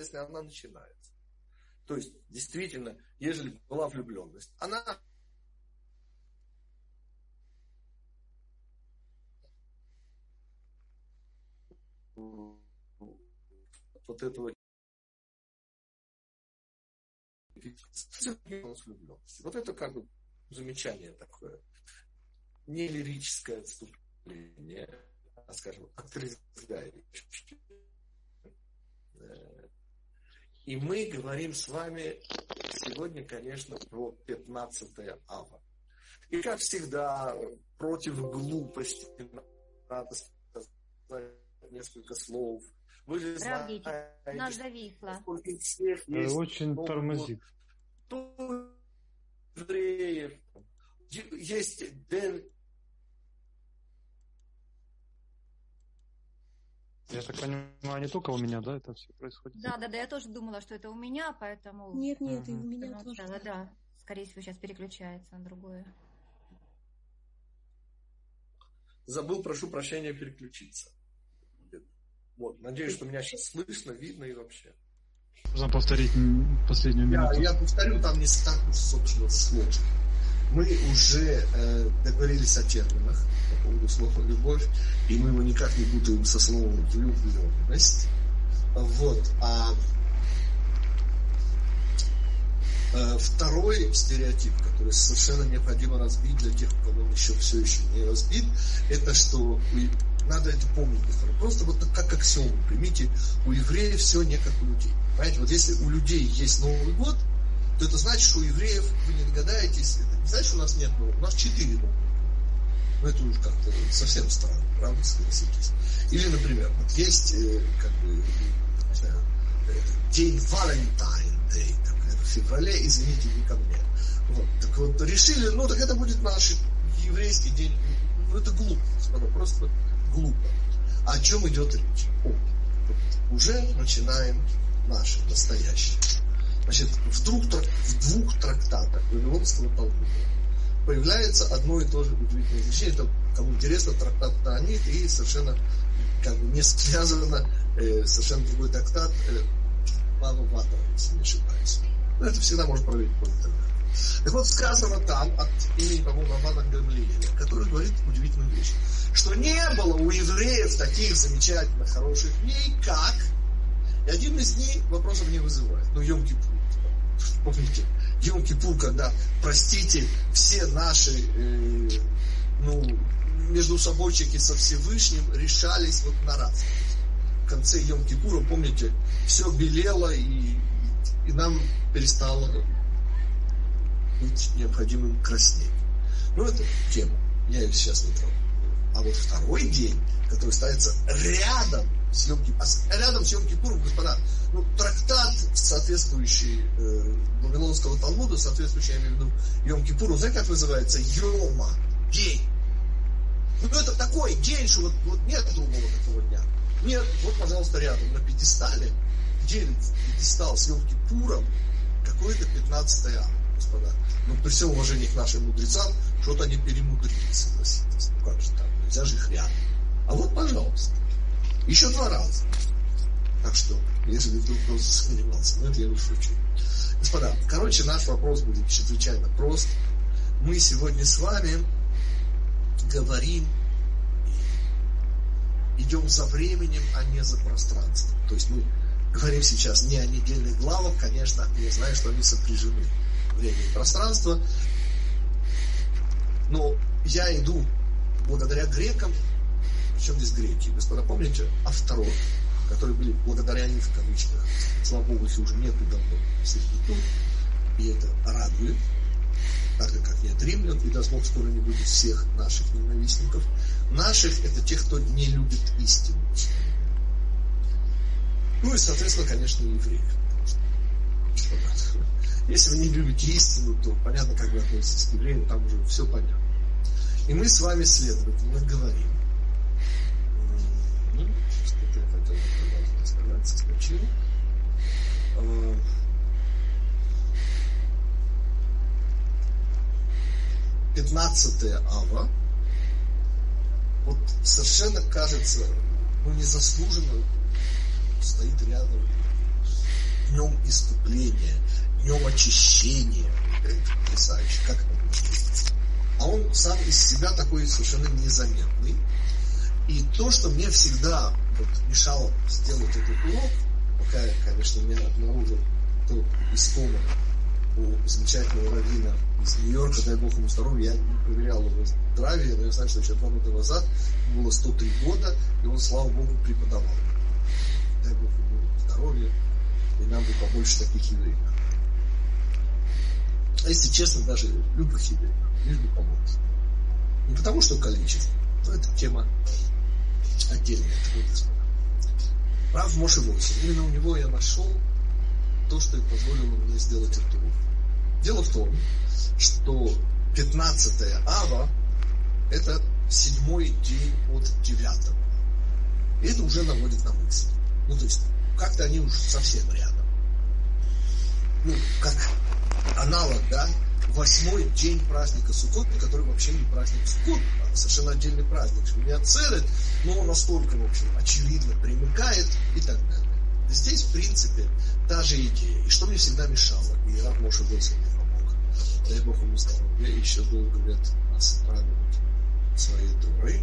если она начинается. То есть, действительно, ежели была влюбленность, она вот этого вот это как бы замечание такое. Не лирическое отступление, а, скажем, отрезвляющее. И мы говорим с вами сегодня, конечно, про 15 ава. И как всегда, против глупости надо сказать несколько слов – вы же знаете, нас зависло. Всех есть Очень тормозит. Евреев, есть Ден Я так понимаю, не только у меня, да, это все происходит? Да, да, да, я тоже думала, что это у меня, поэтому... Нет, нет, угу. и у меня тоже. Да, да, скорее всего, сейчас переключается на другое. Забыл, прошу прощения, переключиться. Вот, надеюсь, что меня сейчас слышно, видно и вообще. Можно повторить последнюю минуту? Я, я повторю, там не так уж, собственно, сложно. Мы уже э, договорились о терминах по поводу слова «любовь», и мы его никак не путаем со словом «влюбленность». Вот. А э, второй стереотип, который совершенно необходимо разбить для тех, у кого он еще все еще не разбит, это что надо это помнить. Просто вот как аксиому. Примите, у евреев все не как у людей. Понимаете, вот если у людей есть Новый год, то это значит, что у евреев, вы не догадаетесь, что у нас нет Нового, у нас четыре Нового. Ну, это уже как-то совсем странно, правда, согласитесь. Или, например, вот есть, э, как бы, э, день Валентайн Дэй, в феврале, извините, не ко мне. Вот, так вот, решили, ну, так это будет наш еврейский день. Ну, это глупо, просто глупо. О чем идет речь? О, уже начинаем наше настоящее. Значит, вдруг в двух трактатах Вавилонского Талмуда появляется одно и то же удивительное изречение. Это, кому интересно, трактат Таанит и совершенно как бы не связано э, совершенно другой трактат э, Павла Ватова, если не ошибаюсь. Но это всегда можно проверить по интернету. Так вот, сказано там от имени, по-моему, Романа Гамлиеля, который говорит удивительную вещь что не было у евреев таких замечательных, хороших дней, как... И один из дней вопросов не вызывает. Ну, Йом-Кипур. Помните, Йом-Кипур, когда, простите, все наши, э, ну, между собойчики со Всевышним решались вот на раз. В конце Йом-Кипура, помните, все белело, и, и нам перестало быть необходимым краснеть. Ну, это тема. Я ее сейчас не трогаю. А вот второй день, который ставится рядом с Йом а рядом с Йом Кипуром, господа, ну, трактат, соответствующий э, Вавилонского Талмуда, соответствующий, я имею в виду, Йом Кипуру, знаете, как называется? Йома, день. Ну, это такой день, что вот, вот нет другого такого дня. Нет, вот, пожалуйста, рядом, на пьедестале, делит пьедестал с Йом Кипуром, какой-то 15 августа, господа. Ну, при всем уважении к нашим мудрецам, что-то они перемудрили, согласитесь. Ну, как же так? Нельзя же их рядом. А вот, пожалуйста. Еще два раза. Так что, если вдруг кто-то сомневался, ну это я уже шучу. Господа, короче, наш вопрос будет чрезвычайно прост. Мы сегодня с вами говорим, идем за временем, а не за пространством. То есть мы говорим сейчас не о недельных главах, конечно, я знаю, что они сопряжены. Время и пространство. Но я иду благодаря грекам, причем здесь греки, господа, помните, авторов, которые были благодаря им в кавычках, слава богу, их уже нету давно, всех тут, и это радует, так же, как нет римлян, и даст Бог скоро не будет всех наших ненавистников. Наших – это тех, кто не любит истину. Ну и, соответственно, конечно, евреев. Если вы не любите истину, то понятно, как вы относитесь к евреям, там уже все понятно. И мы с вами, следовательно, говорим. Ну, что-то я хотел сказать, соскочил. 15 ава, вот совершенно кажется, ну, незаслуженно стоит рядом искупления, днем очищения. Потрясающе, как это может А он сам из себя такой совершенно незаметный. И то, что мне всегда вот мешало сделать этот урок, пока, конечно, меня обнаружил тот искомый у замечательного раввина из Нью-Йорка, дай бог ему здоровья, я не проверял его здравие, но я знаю, что еще два года назад было 103 года, и он, слава богу, преподавал. Дай бог ему здоровья, и нам бы побольше таких евреев. А если честно, даже любых евреев, лишь бы помочь. Не потому, что количество, но это тема отдельная. Прав Моше Войсин. Именно у него я нашел то, что и позволило мне сделать эту. Дело в том, что 15 ава – это седьмой день от девятого. И это уже наводит на мысль. Ну, то есть, как-то они уже совсем рядом. Ну, как аналог, да, восьмой день праздника Суккот, который вообще не праздник Суккот, а совершенно отдельный праздник. Шминя Церет, но он настолько, в общем, очевидно примыкает и так далее. Здесь, в принципе, та же идея. И что мне всегда мешало, и Раб Моша Гойсен мне помог. Дай Бог ему здоровья, еще долго лет нас радует своей дурой.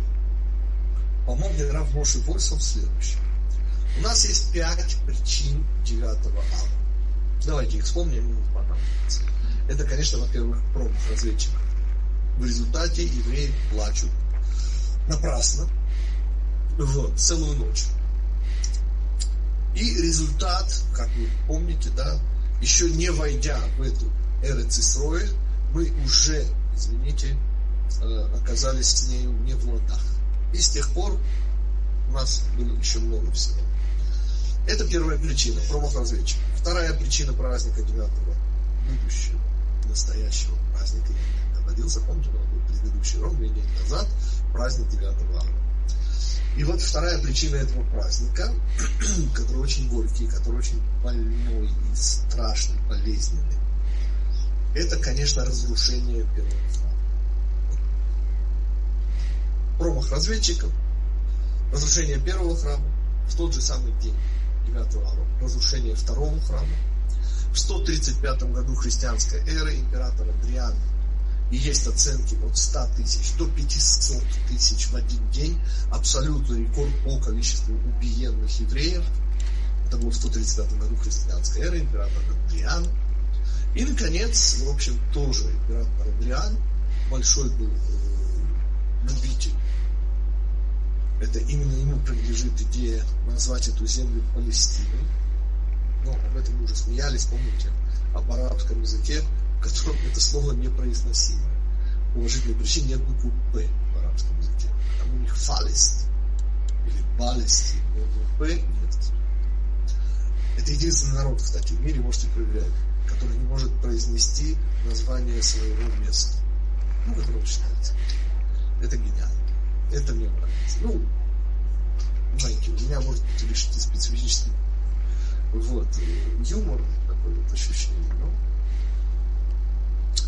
Помог мне Рав Моше Войсом следующем. У нас есть пять причин девятого ава. Давайте их вспомним, не понадобятся. Это, конечно, во-первых, промах разведчиков. В результате евреи плачут напрасно, вот, целую ночь. И результат, как вы помните, да, еще не войдя в эту Эрецисроэль, мы уже, извините, э, оказались с нею не в ладах. И с тех пор у нас было еще много всего. Это первая причина, промах разведчика. Вторая причина праздника 9 будущего, настоящего праздника, я говорился, помните, был предыдущий рок две недели назад, праздник 9 ава. И вот вторая причина этого праздника, который очень горький, который очень больной и страшный, болезненный, это, конечно, разрушение первого храма. Промах разведчиков, разрушение первого храма в тот же самый день, 9 ава, разрушение второго храма. В 135 году христианской эры император Адриан и есть оценки от 100 тысяч до 500 тысяч в один день. Абсолютный рекорд по количеству убиенных евреев. Это было в 135 году христианской эры, император Адриан. И, наконец, в общем, тоже император Адриан, большой был э, любитель. Это именно ему принадлежит идея назвать эту землю Палестиной. Но об этом мы уже смеялись, помните, об арабском языке в котором это слово непроизносимо. По уважительной причине нет буквы «п» в арабском языке. Там у них фалест или балести, но «п» нет. Это единственный народ, кстати, в мире, можете проверять, который не может произнести название своего места. Ну, как считается. Это гениально. Это мне нравится. Ну, знаете, у меня может быть лишь специфический вот, юмор, такое вот ощущение, но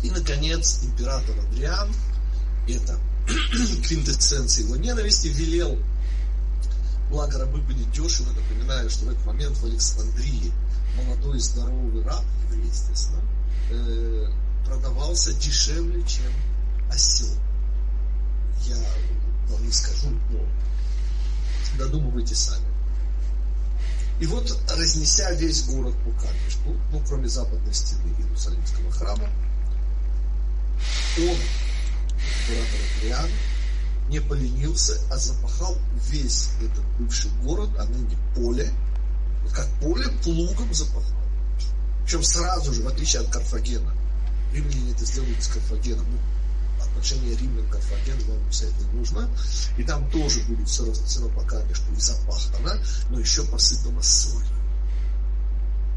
и, наконец, император Адриан, это квинтэссенция его ненависти, велел, благо рабы были дешево, напоминаю, что в этот момент в Александрии молодой здоровый раб, естественно, э, продавался дешевле, чем осел. Я вам не скажу, но додумывайте сами. И вот, разнеся весь город по камешку, ну, кроме западной стены Иерусалимского храма, он, император Адриан, не поленился, а запахал весь этот бывший город, а ныне поле, вот как поле плугом запахал. Причем сразу же, в отличие от Карфагена. Римляне это сделали с Карфагеном. Ну, отношение римлян к Карфагену вам вся это нужно. И там тоже будет все разнесено по камешку и запахано, но еще посыпано солью.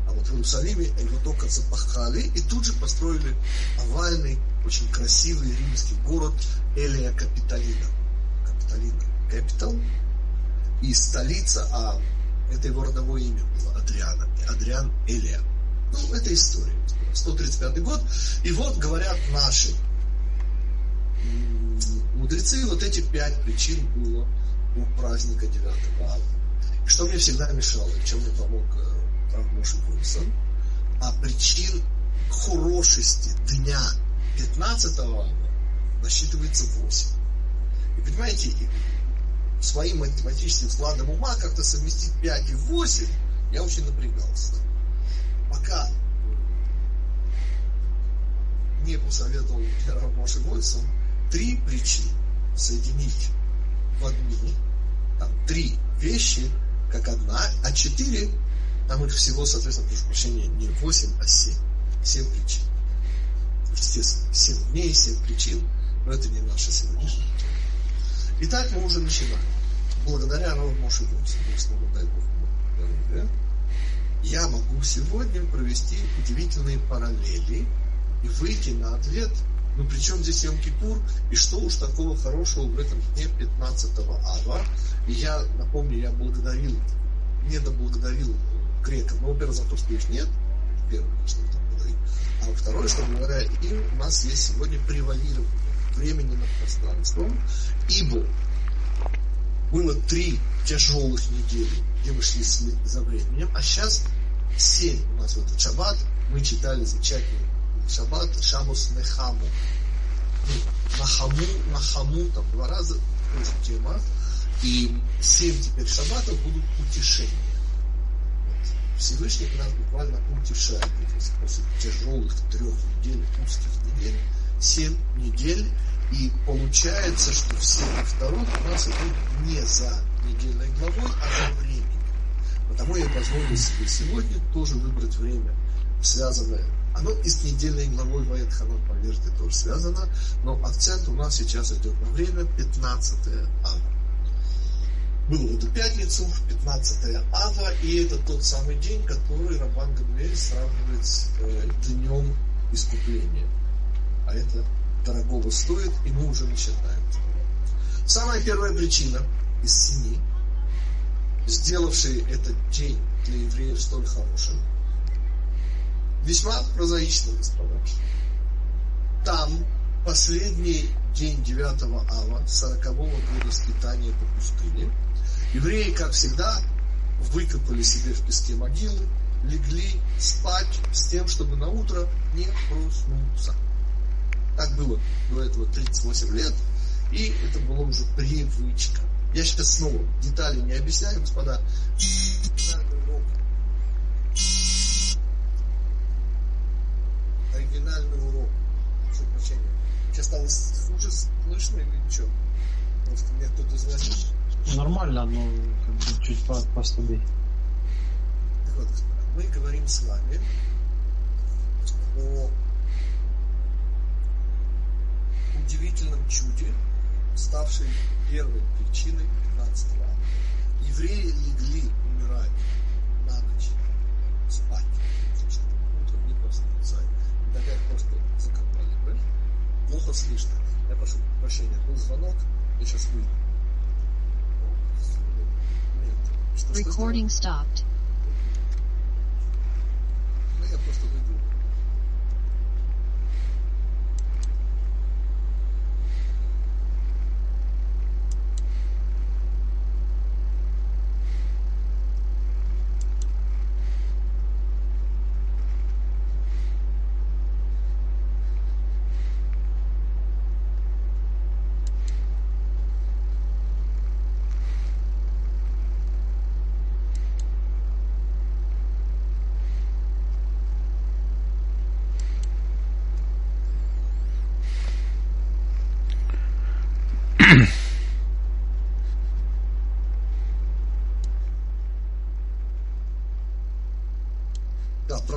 А вот в Иерусалиме его только запахали и тут же построили овальный очень красивый римский город Элия Капитолина. Капитолина. Капитал. И столица, а это его родовое имя было Адриана. Адриан Элия. Ну, это история. 135 год. И вот говорят наши мудрецы, вот эти пять причин было у праздника 9 ава. Что мне всегда мешало, чем мне помог э, Раф Моше а причин хорошести дня 15 ава насчитывается 8. И понимаете, своим математическим складом ума как-то совместить 5 и 8, я очень напрягался. Пока не посоветовал Рамоши Мойсон три причины соединить в одну, там три вещи, как одна, а четыре, там их всего, соответственно, прошу прощения, не восемь, а семь. Семь причин. Естественно, семь дней, семь причин, но это не наша сегодняшняя Итак, мы уже начинаем. Благодаря Раву Моше снова дай Бог, я могу сегодня провести удивительные параллели и выйти на ответ, ну при чем здесь Йом Кипур, и что уж такого хорошего в этом дне 15 ава. И я, напомню, я благодарил, недоблагодарил греков, ну, во-первых, за то, что их нет, первое, что там говорит, а во-второе, что говоря, им у нас есть сегодня превалирование времени над пространством, ибо было три тяжелых недели, где мы шли за временем, а сейчас семь у нас в этот шаббат, мы читали замечательный шаббат Шабус Нехаму. Ну, нахаму, Нахаму, там два раза, тоже тема. И семь теперь шаббатов будут утешения. Вот. Всевышний нас буквально утешает. После тяжелых трех недель, узких недель, семь недель. И получается, что все вторых у нас идут не за недельной главой, а за временем. Потому я позволю себе сегодня тоже выбрать время, связанное оно и с недельной главой Ваят Ханон, поверьте, тоже связано, но акцент у нас сейчас идет на время 15 ава. Было в эту пятницу, 15 ава, и это тот самый день, который Рабан Гамлель сравнивает с э, днем искупления. А это дорогого стоит, и мы уже начинаем. Самая первая причина из семи, сделавшей этот день для евреев столь хорошим, весьма прозаично, господа. Там последний день 9 ава, 40-го года скитания по пустыне, евреи, как всегда, выкопали себе в песке могилы, легли спать с тем, чтобы на утро не проснуться. Так было до этого 38 лет, и это была уже привычка. Я сейчас снова детали не объясняю, господа оригинальный урок. Прошу прощения. Сейчас стало хуже слышно или что? Просто мне кто-то звонит. Нормально, но как бы чуть по послабее. Так вот, мы говорим с вами о удивительном чуде, ставшей первой причиной 15 ава. Евреи легли умирать на ночь, спать. Опять просто закопали, понимаешь? Плохо слышно. Я прошу прощения, был звонок, я сейчас выйду. Что, Recording что stopped. Ну, я просто выйду.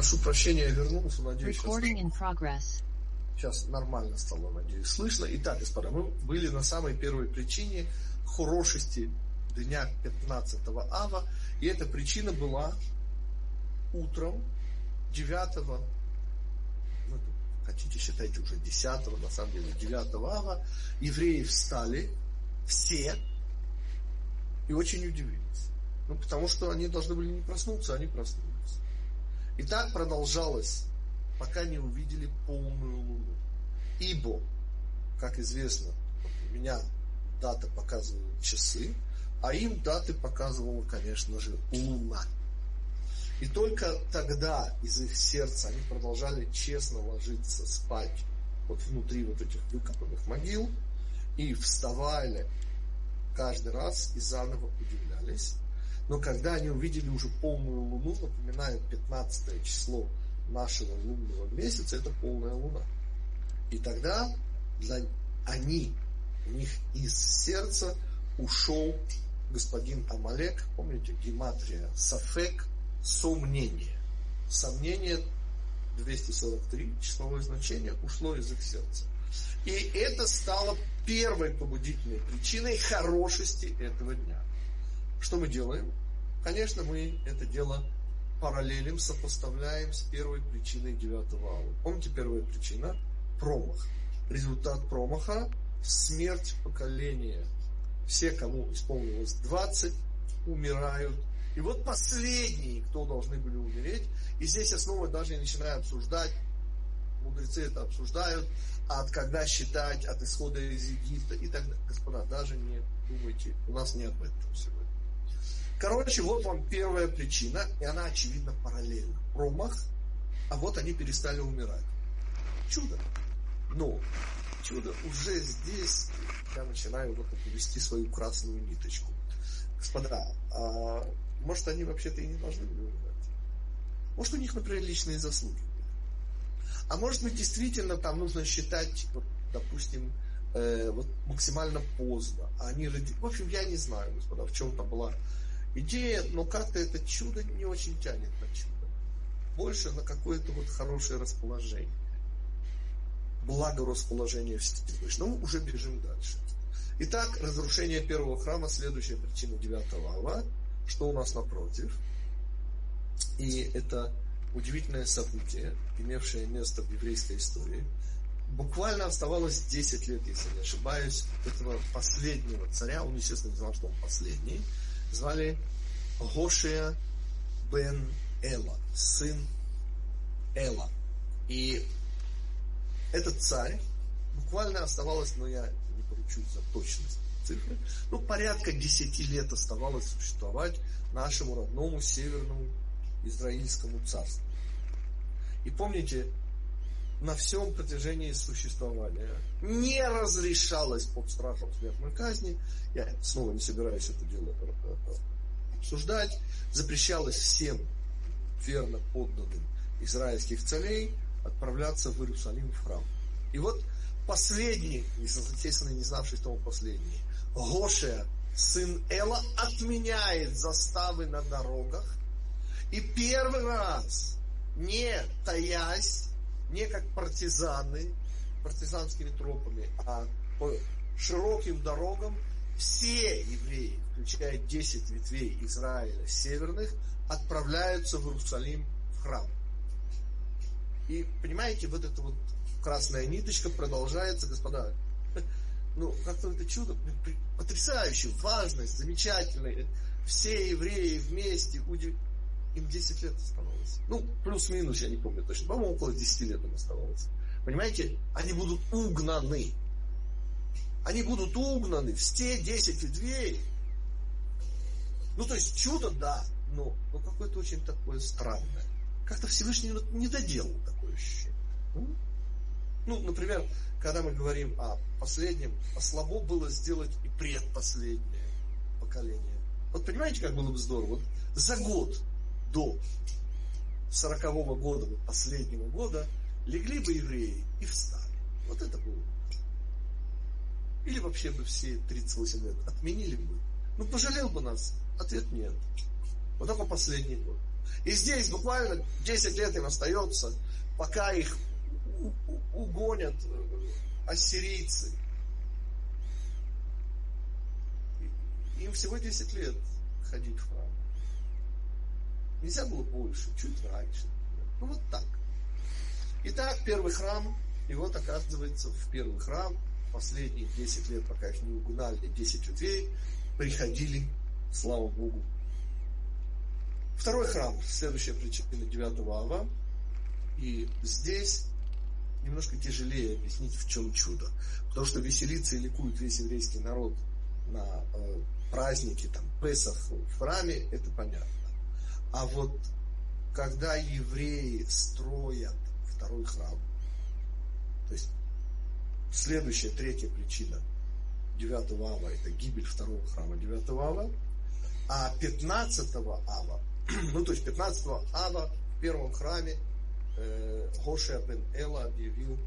Прошу прощения, я вернулся, надеюсь, сейчас, сейчас нормально стало, надеюсь, слышно. Итак, господа, мы были на самой первой причине хорошести дня 15 ава, и эта причина была утром 9 ну, хотите считайте уже 10 на самом деле 9 ава, евреи встали, все, и очень удивились. Ну, потому что они должны были не проснуться, они проснулись. И так продолжалось, пока не увидели полную луну. Ибо, как известно, у меня дата показывала часы, а им даты показывала, конечно же, луна. И только тогда из их сердца они продолжали честно ложиться спать вот внутри вот этих выкопанных могил и вставали каждый раз и заново удивлялись. Но когда они увидели уже полную луну, напоминаю, 15 число нашего лунного месяца, это полная луна. И тогда для они, у них из сердца ушел господин Амалек, помните, гематрия, сафек, сомнение. Сомнение 243, числовое значение, ушло из их сердца. И это стало первой побудительной причиной хорошести этого дня. Что мы делаем? Конечно, мы это дело параллелим, сопоставляем с первой причиной девятого ава. Помните, первая причина? Промах. Результат промаха – смерть поколения. Все, кому исполнилось 20, умирают. И вот последние, кто должны были умереть, и здесь я снова даже не начинаю обсуждать, мудрецы это обсуждают, от когда считать, от исхода из Египта и так далее. Господа, даже не думайте, у нас не об этом сегодня. Короче, вот вам первая причина, и она очевидно параллельна. Промах, а вот они перестали умирать. Чудо. Но чудо уже здесь я начинаю вот вести свою красную ниточку. Господа, а может они вообще-то и не должны были умирать? Может у них, например, личные заслуги А может быть действительно там нужно считать, вот, допустим, э, вот максимально поздно. А они роди... В общем, я не знаю, господа, в чем там была идея, но как-то это чудо не очень тянет на чудо. Больше на какое-то вот хорошее расположение. Благо расположение Всевышнего. Ну, уже бежим дальше. Итак, разрушение первого храма, следующая причина 9 ава. Что у нас напротив? И это удивительное событие, имевшее место в еврейской истории. Буквально оставалось 10 лет, если не ошибаюсь, этого последнего царя, он, естественно, не знал, что он последний, звали Гошия бен Эла, сын Эла. И этот царь буквально оставалось, но я не поручусь за точность цифры, ну, порядка 10 лет оставалось существовать нашему родному северному израильскому царству. И помните, на всем протяжении существования не разрешалось под страхом смертной казни, я снова не собираюсь это дело обсуждать, запрещалось всем верно подданным израильских царей отправляться в Иерусалим в храм. И вот последний, естественно, не знавший, что он последний, Гошия, сын Эла, отменяет заставы на дорогах и первый раз, не таясь, не как партизаны, партизанскими тропами, а по широким дорогам, все евреи, включая 10 ветвей Израиля северных, отправляются в Иерусалим в храм. И понимаете, вот эта вот красная ниточка продолжается, господа. Ну, как-то это чудо, потрясающе, важность, замечательное. Все евреи вместе, им 10 лет оставалось. Ну, плюс-минус, я не помню точно. По-моему, около 10 лет им оставалось. Понимаете, они будут угнаны. Они будут угнаны в те 10 ветвей. Ну, то есть чудо, да, но, но какое-то очень такое странное. Как-то Всевышний не доделал такое ощущение. Ну, например, когда мы говорим о последнем, а слабо было сделать и предпоследнее поколение. Вот понимаете, как было бы здорово? Вот за год до сорокового года, последнего года, легли бы евреи и встали. Вот это было. Или вообще бы все 38 лет отменили бы. Ну, пожалел бы нас? Ответ нет. Вот только последний год. И здесь буквально 10 лет им остается, пока их угонят э, ассирийцы. Им всего 10 лет ходить в храм. Нельзя было больше, чуть раньше. Ну вот так. Итак, первый храм, и вот оказывается в первый храм последние 10 лет, пока их не угнали, 10 ветвей, приходили, слава Богу. Второй храм, следующая причина 9 ава. И здесь немножко тяжелее объяснить, в чем чудо. Потому что веселится и ликует весь еврейский народ на э, праздники, там, Песах в храме, это понятно. А вот когда евреи строят второй храм, то есть следующая, третья причина 9 ава, это гибель второго храма 9 ава, а 15 ава, ну то есть 15 ава в первом храме э, Хошия бен Эла объявил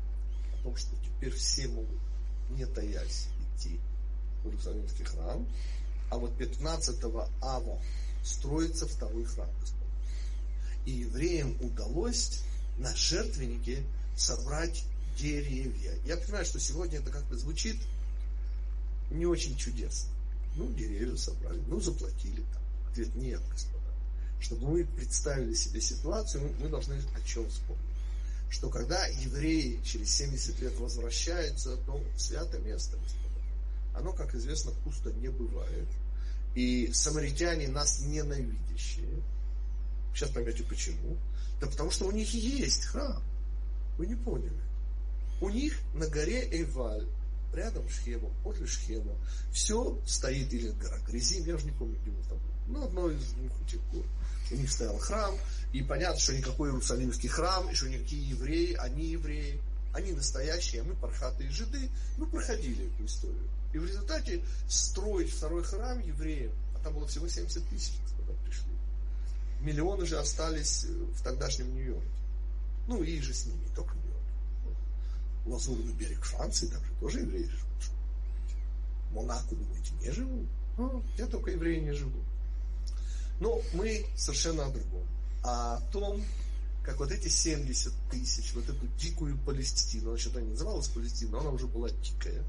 о том, что теперь все могут, не таясь, идти в Иерусалимский храм, а вот 15 ава строится второй храм. И евреям удалось на жертвеннике собрать деревья. Я понимаю, что сегодня это как-то звучит не очень чудесно. Ну, деревья собрали, ну, заплатили там. Ответ нет, господа. Чтобы мы представили себе ситуацию, мы должны о чем вспомнить. Что когда евреи через 70 лет возвращаются, то святое место, господа, оно, как известно, пусто не бывает. И самаритяне нас ненавидящие. Сейчас поймете почему. Да потому что у них есть храм. Вы не поняли. У них на горе Эйваль, рядом Шхема, после Шхема, все стоит, или гора Грязим, я уже не помню, где там ну, одно из двух этих гор. У них стоял храм, и понятно, что никакой Иерусалимский храм, и что никакие евреи, они евреи, они настоящие, а мы пархатые жиды, ну, проходили эту историю. И в результате строить второй храм евреям, а там было всего 70 тысяч, когда пришли. Миллионы же остались в тогдашнем Нью-Йорке. Ну, и же с ними, только Нью-Йорк. Лазурный берег Франции, там же тоже евреи живут. Монако, думаете, не живут? Ну, я только евреи не живут. Но мы совершенно о другом. А о том, как вот эти 70 тысяч, вот эту дикую Палестину, она что-то не называлась Палестина, она уже была дикая.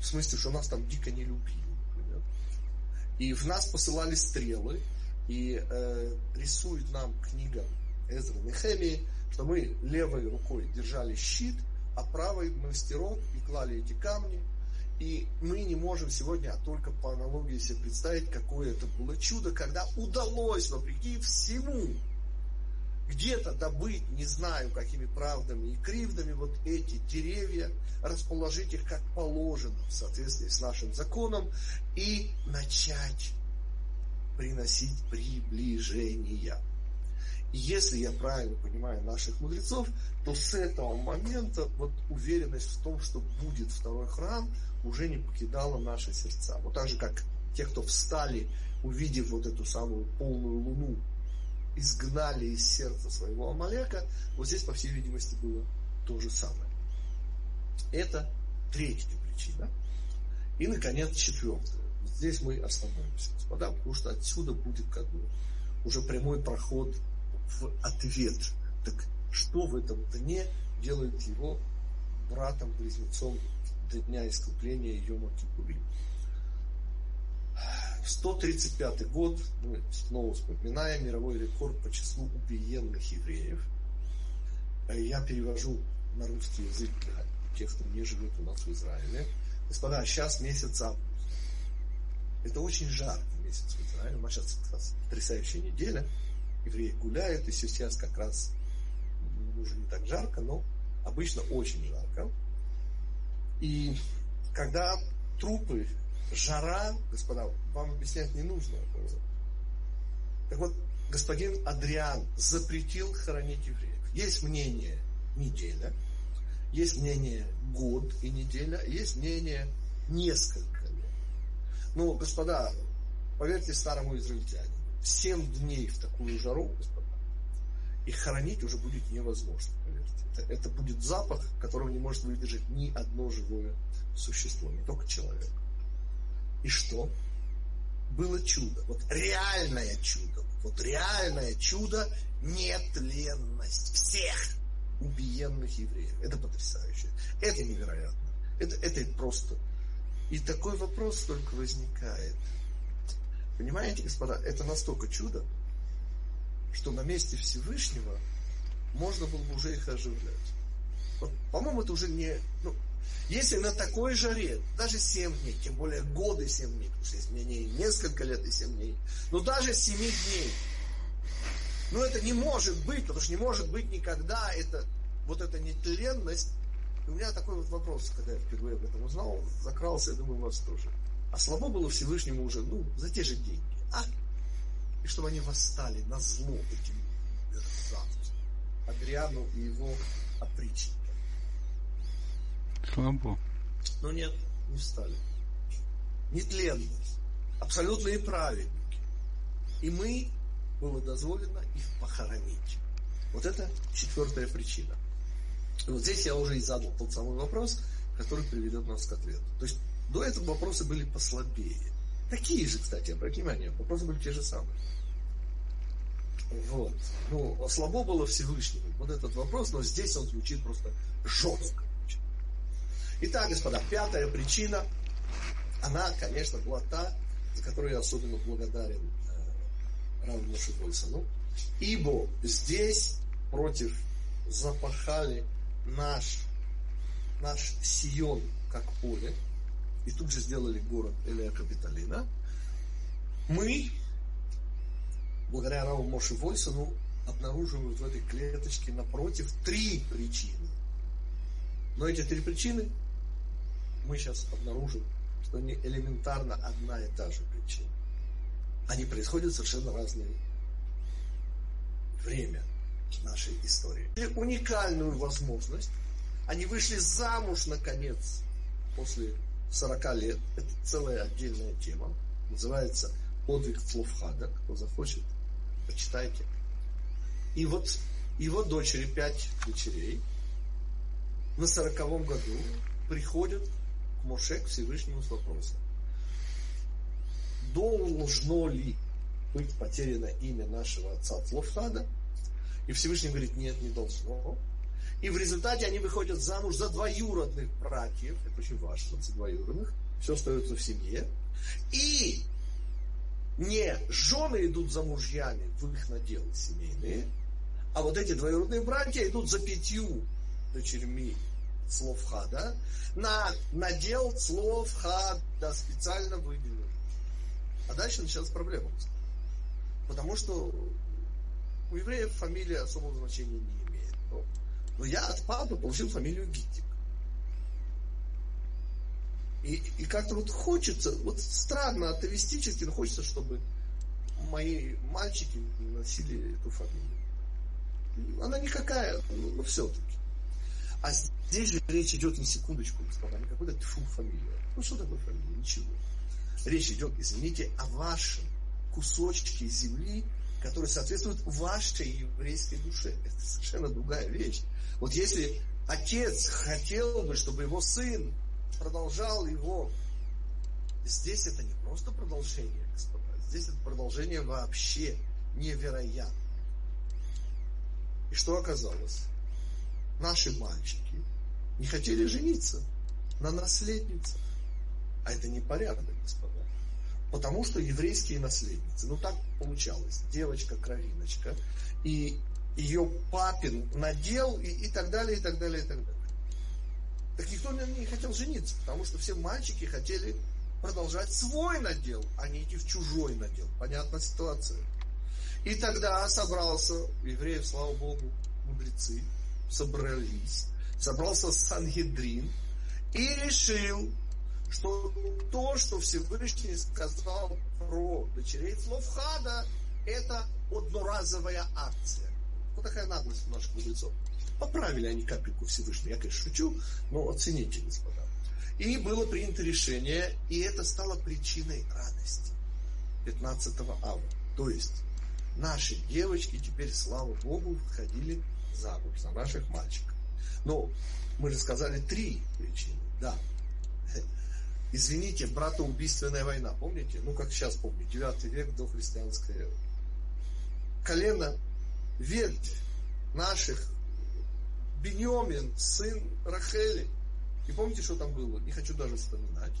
В смысле, что нас там дико не любили. Например. И в нас посылали стрелы, и э, рисует нам книга Эзра Нехемии, что мы левой рукой держали щит, а правой мастерок и клали эти камни. И мы не можем сегодня, а только по аналогии себе представить, какое это было чудо, когда удалось, вопреки всему, где-то добыть, не знаю, какими правдами и кривдами, вот эти деревья, расположить их как положено в соответствии с нашим законом и начать приносить приближения. Если я правильно понимаю наших мудрецов, то с этого момента вот уверенность в том, что будет второй храм, уже не покидала наши сердца. Вот так же, как те, кто встали, увидев вот эту самую полную луну, изгнали из сердца своего Амалека, вот здесь, по всей видимости, было то же самое. Это третья причина. И, наконец, четвертая. Здесь мы остановимся, господа, потому что отсюда будет как бы уже прямой проход в ответ. Так что в этом дне делает его братом-близнецом дня искупления Йома Кипурим? 135 год, мы снова вспоминаем мировой рекорд по числу убиенных евреев. Я перевожу на русский язык для тех, кто не живет у нас в Израиле. Господа, сейчас месяц август. Это очень жаркий месяц в Израиле. У нас сейчас потрясающая неделя. Евреи гуляют, и сейчас как раз уже не так жарко, но обычно очень жарко. И когда трупы жара, господа, вам объяснять не нужно. Так вот, господин Адриан запретил хоронить евреев. Есть мнение неделя, есть мнение год и неделя, есть мнение несколько лет. Ну, господа, поверьте старому израильтянину, семь дней в такую жару, господа, и хоронить уже будет невозможно, поверьте. Это, это будет запах, которого не может выдержать ни одно живое существо, не только человек. И что? Было чудо. Вот реальное чудо. Вот реальное чудо нетленность всех убиенных евреев. Это потрясающе. Это невероятно. Это, это просто. И такой вопрос только возникает. Понимаете, господа, это настолько чудо, что на месте Всевышнего можно было бы уже их оживлять. Вот, по-моему, это уже не... Ну, если на такой жаре, даже 7 дней, тем более годы 7 дней, потому что есть мнение несколько лет и 7 дней, но даже 7 дней, ну это не может быть, потому что не может быть никогда это, вот эта нетленность. И у меня такой вот вопрос, когда я впервые об этом узнал, закрался, я думаю, у вас тоже. А слабо было Всевышнему уже, ну, за те же деньги, а? И чтобы они восстали на зло этим завтра. Адриану и его опричника. Слабо. Но нет, не встали. Нетленные, абсолютные праведники. И мы, было дозволено их похоронить. Вот это четвертая причина. И вот здесь я уже и задал тот самый вопрос, который приведет нас к ответу. То есть до этого вопросы были послабее. Такие же, кстати, обратите внимание, вопросы были те же самые. Вот. Ну, слабо было Всевышнему. Вот этот вопрос, но здесь он звучит просто жестко. Итак, господа, пятая причина, она, конечно, была та, за которую я особенно благодарен э, Раву Моше Больсону. Ибо здесь против запахали наш, наш Сион как поле, и тут же сделали город Элея Капитолина. Мы, благодаря Раву Моше Вольсону, обнаруживаем в этой клеточке напротив три причины. Но эти три причины мы сейчас обнаружим, что они элементарно одна и та же причина. Они происходят в совершенно разные время нашей истории. Уникальную возможность. Они вышли замуж, наконец, после 40 лет. Это целая отдельная тема. Называется «Подвиг Флофхада». Кто захочет, почитайте. И вот его дочери, пять дочерей, на сороковом году приходят к Моше, к Всевышнему с вопросом. Должно ли быть потеряно имя нашего отца Флофхада? И Всевышний говорит, нет, не должно. И в результате они выходят замуж за двоюродных братьев. Это очень важно, за двоюродных. Все остается в семье. И не жены идут за мужьями в их наделы семейные, а вот эти двоюродные братья идут за пятью дочерьми слов хада на надел слов хада специально выделен. А дальше началась проблема. Потому что у евреев фамилия особого значения не имеет. Но, я от папы получил фамилию Гиттик. И, и как-то вот хочется, вот странно, атовистически, но хочется, чтобы мои мальчики носили эту фамилию. Она никакая, но, но все-таки. А здесь же речь идет на секундочку, господа, не какой-то тьфу фамилия. Ну что такое фамилия? Ничего. Речь идет, извините, о вашем кусочке земли, который соответствует вашей еврейской душе. Это совершенно другая вещь. Вот если отец хотел бы, чтобы его сын продолжал его, здесь это не просто продолжение, господа, здесь это продолжение вообще невероятно. И что оказалось? Наши мальчики не хотели жениться на наследницах. А это не порядок, господа. Потому что еврейские наследницы, ну так получалось, девочка кровиночка, и ее папин надел, и, и так далее, и так далее, и так далее. Так никто не хотел жениться, потому что все мальчики хотели продолжать свой надел, а не идти в чужой надел. Понятная ситуация. И тогда собрался, евреев, слава Богу, мудрецы, собрались, собрался Сангедрин и решил, что то, что Всевышний сказал про дочерей Цловхада, это одноразовая акция. Вот такая наглость у наших мудрецов. Поправили они капельку Всевышнего. Я, конечно, шучу, но оцените, господа. И было принято решение, и это стало причиной радости 15 ава. То есть наши девочки теперь, слава Богу, входили замуж за наших мальчиков. Но мы же сказали три причины. Да, Извините, братоубийственная война, помните? Ну, как сейчас помню, 9 век до христианской эры. Колено, ветвь наших, Беньомин, сын Рахели. И помните, что там было? Не хочу даже вспоминать.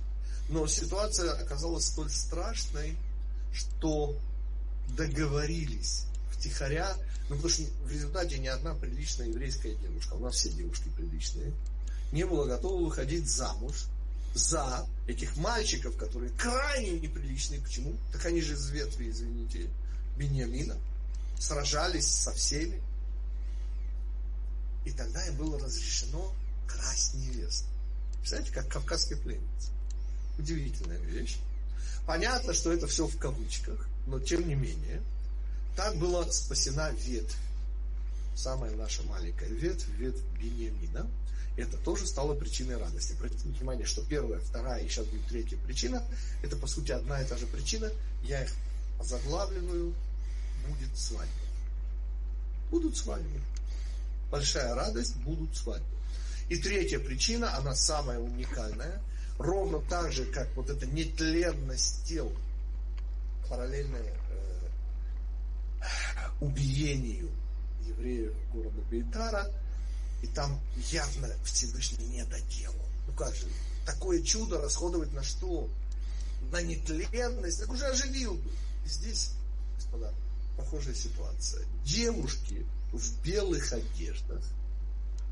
Но ситуация оказалась столь страшной, что договорились втихаря, ну, потому что в результате ни одна приличная еврейская девушка, у нас все девушки приличные, не была готова выходить замуж за этих мальчиков, которые крайне неприличные. Почему? Так они же из ветви, извините, Бениамина. Сражались со всеми. И тогда им было разрешено красть невест. Представляете, как кавказский пленниц. Удивительная вещь. Понятно, что это все в кавычках, но тем не менее, так была спасена ветвь. самая наша маленькая ветвь, ветвь Бениамина, это тоже стало причиной радости. Обратите внимание, что первая, вторая и сейчас будет третья причина, это по сути одна и та же причина, я их озаглавливаю, будет свадьба. Будут свадьбы. Большая радость, будут свадьбы. И третья причина, она самая уникальная, ровно так же, как вот эта нетленность тел, параллельная э, убиению евреев города Бейтара, и там явно Всевышний не доделал. Ну как же, такое чудо расходовать на что? На нетленность, так уже оживил бы. И здесь, господа, похожая ситуация. Девушки в белых одеждах.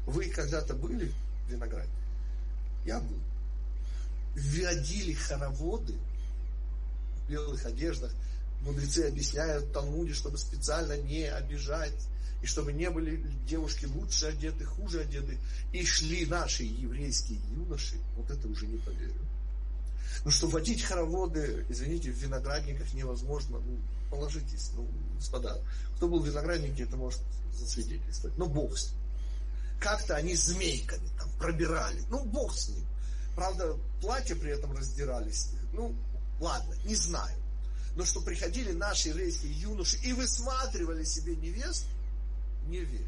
Вы когда-то были в винограде? Я был. Водили хороводы в белых одеждах. Мудрецы объясняют Талмуде, чтобы специально не обижать и чтобы не были девушки лучше одеты, хуже одеты, и шли наши еврейские юноши, вот это уже не поверю. Ну что водить хороводы, извините, в виноградниках невозможно, ну, положитесь, ну, господа, кто был в винограднике, это может засвидетельствовать, но бог с ним. Как-то они змейками там пробирали, ну бог с ним. Правда, платья при этом раздирались, ну, ладно, не знаю. Но что приходили наши еврейские юноши и высматривали себе невест, не верю.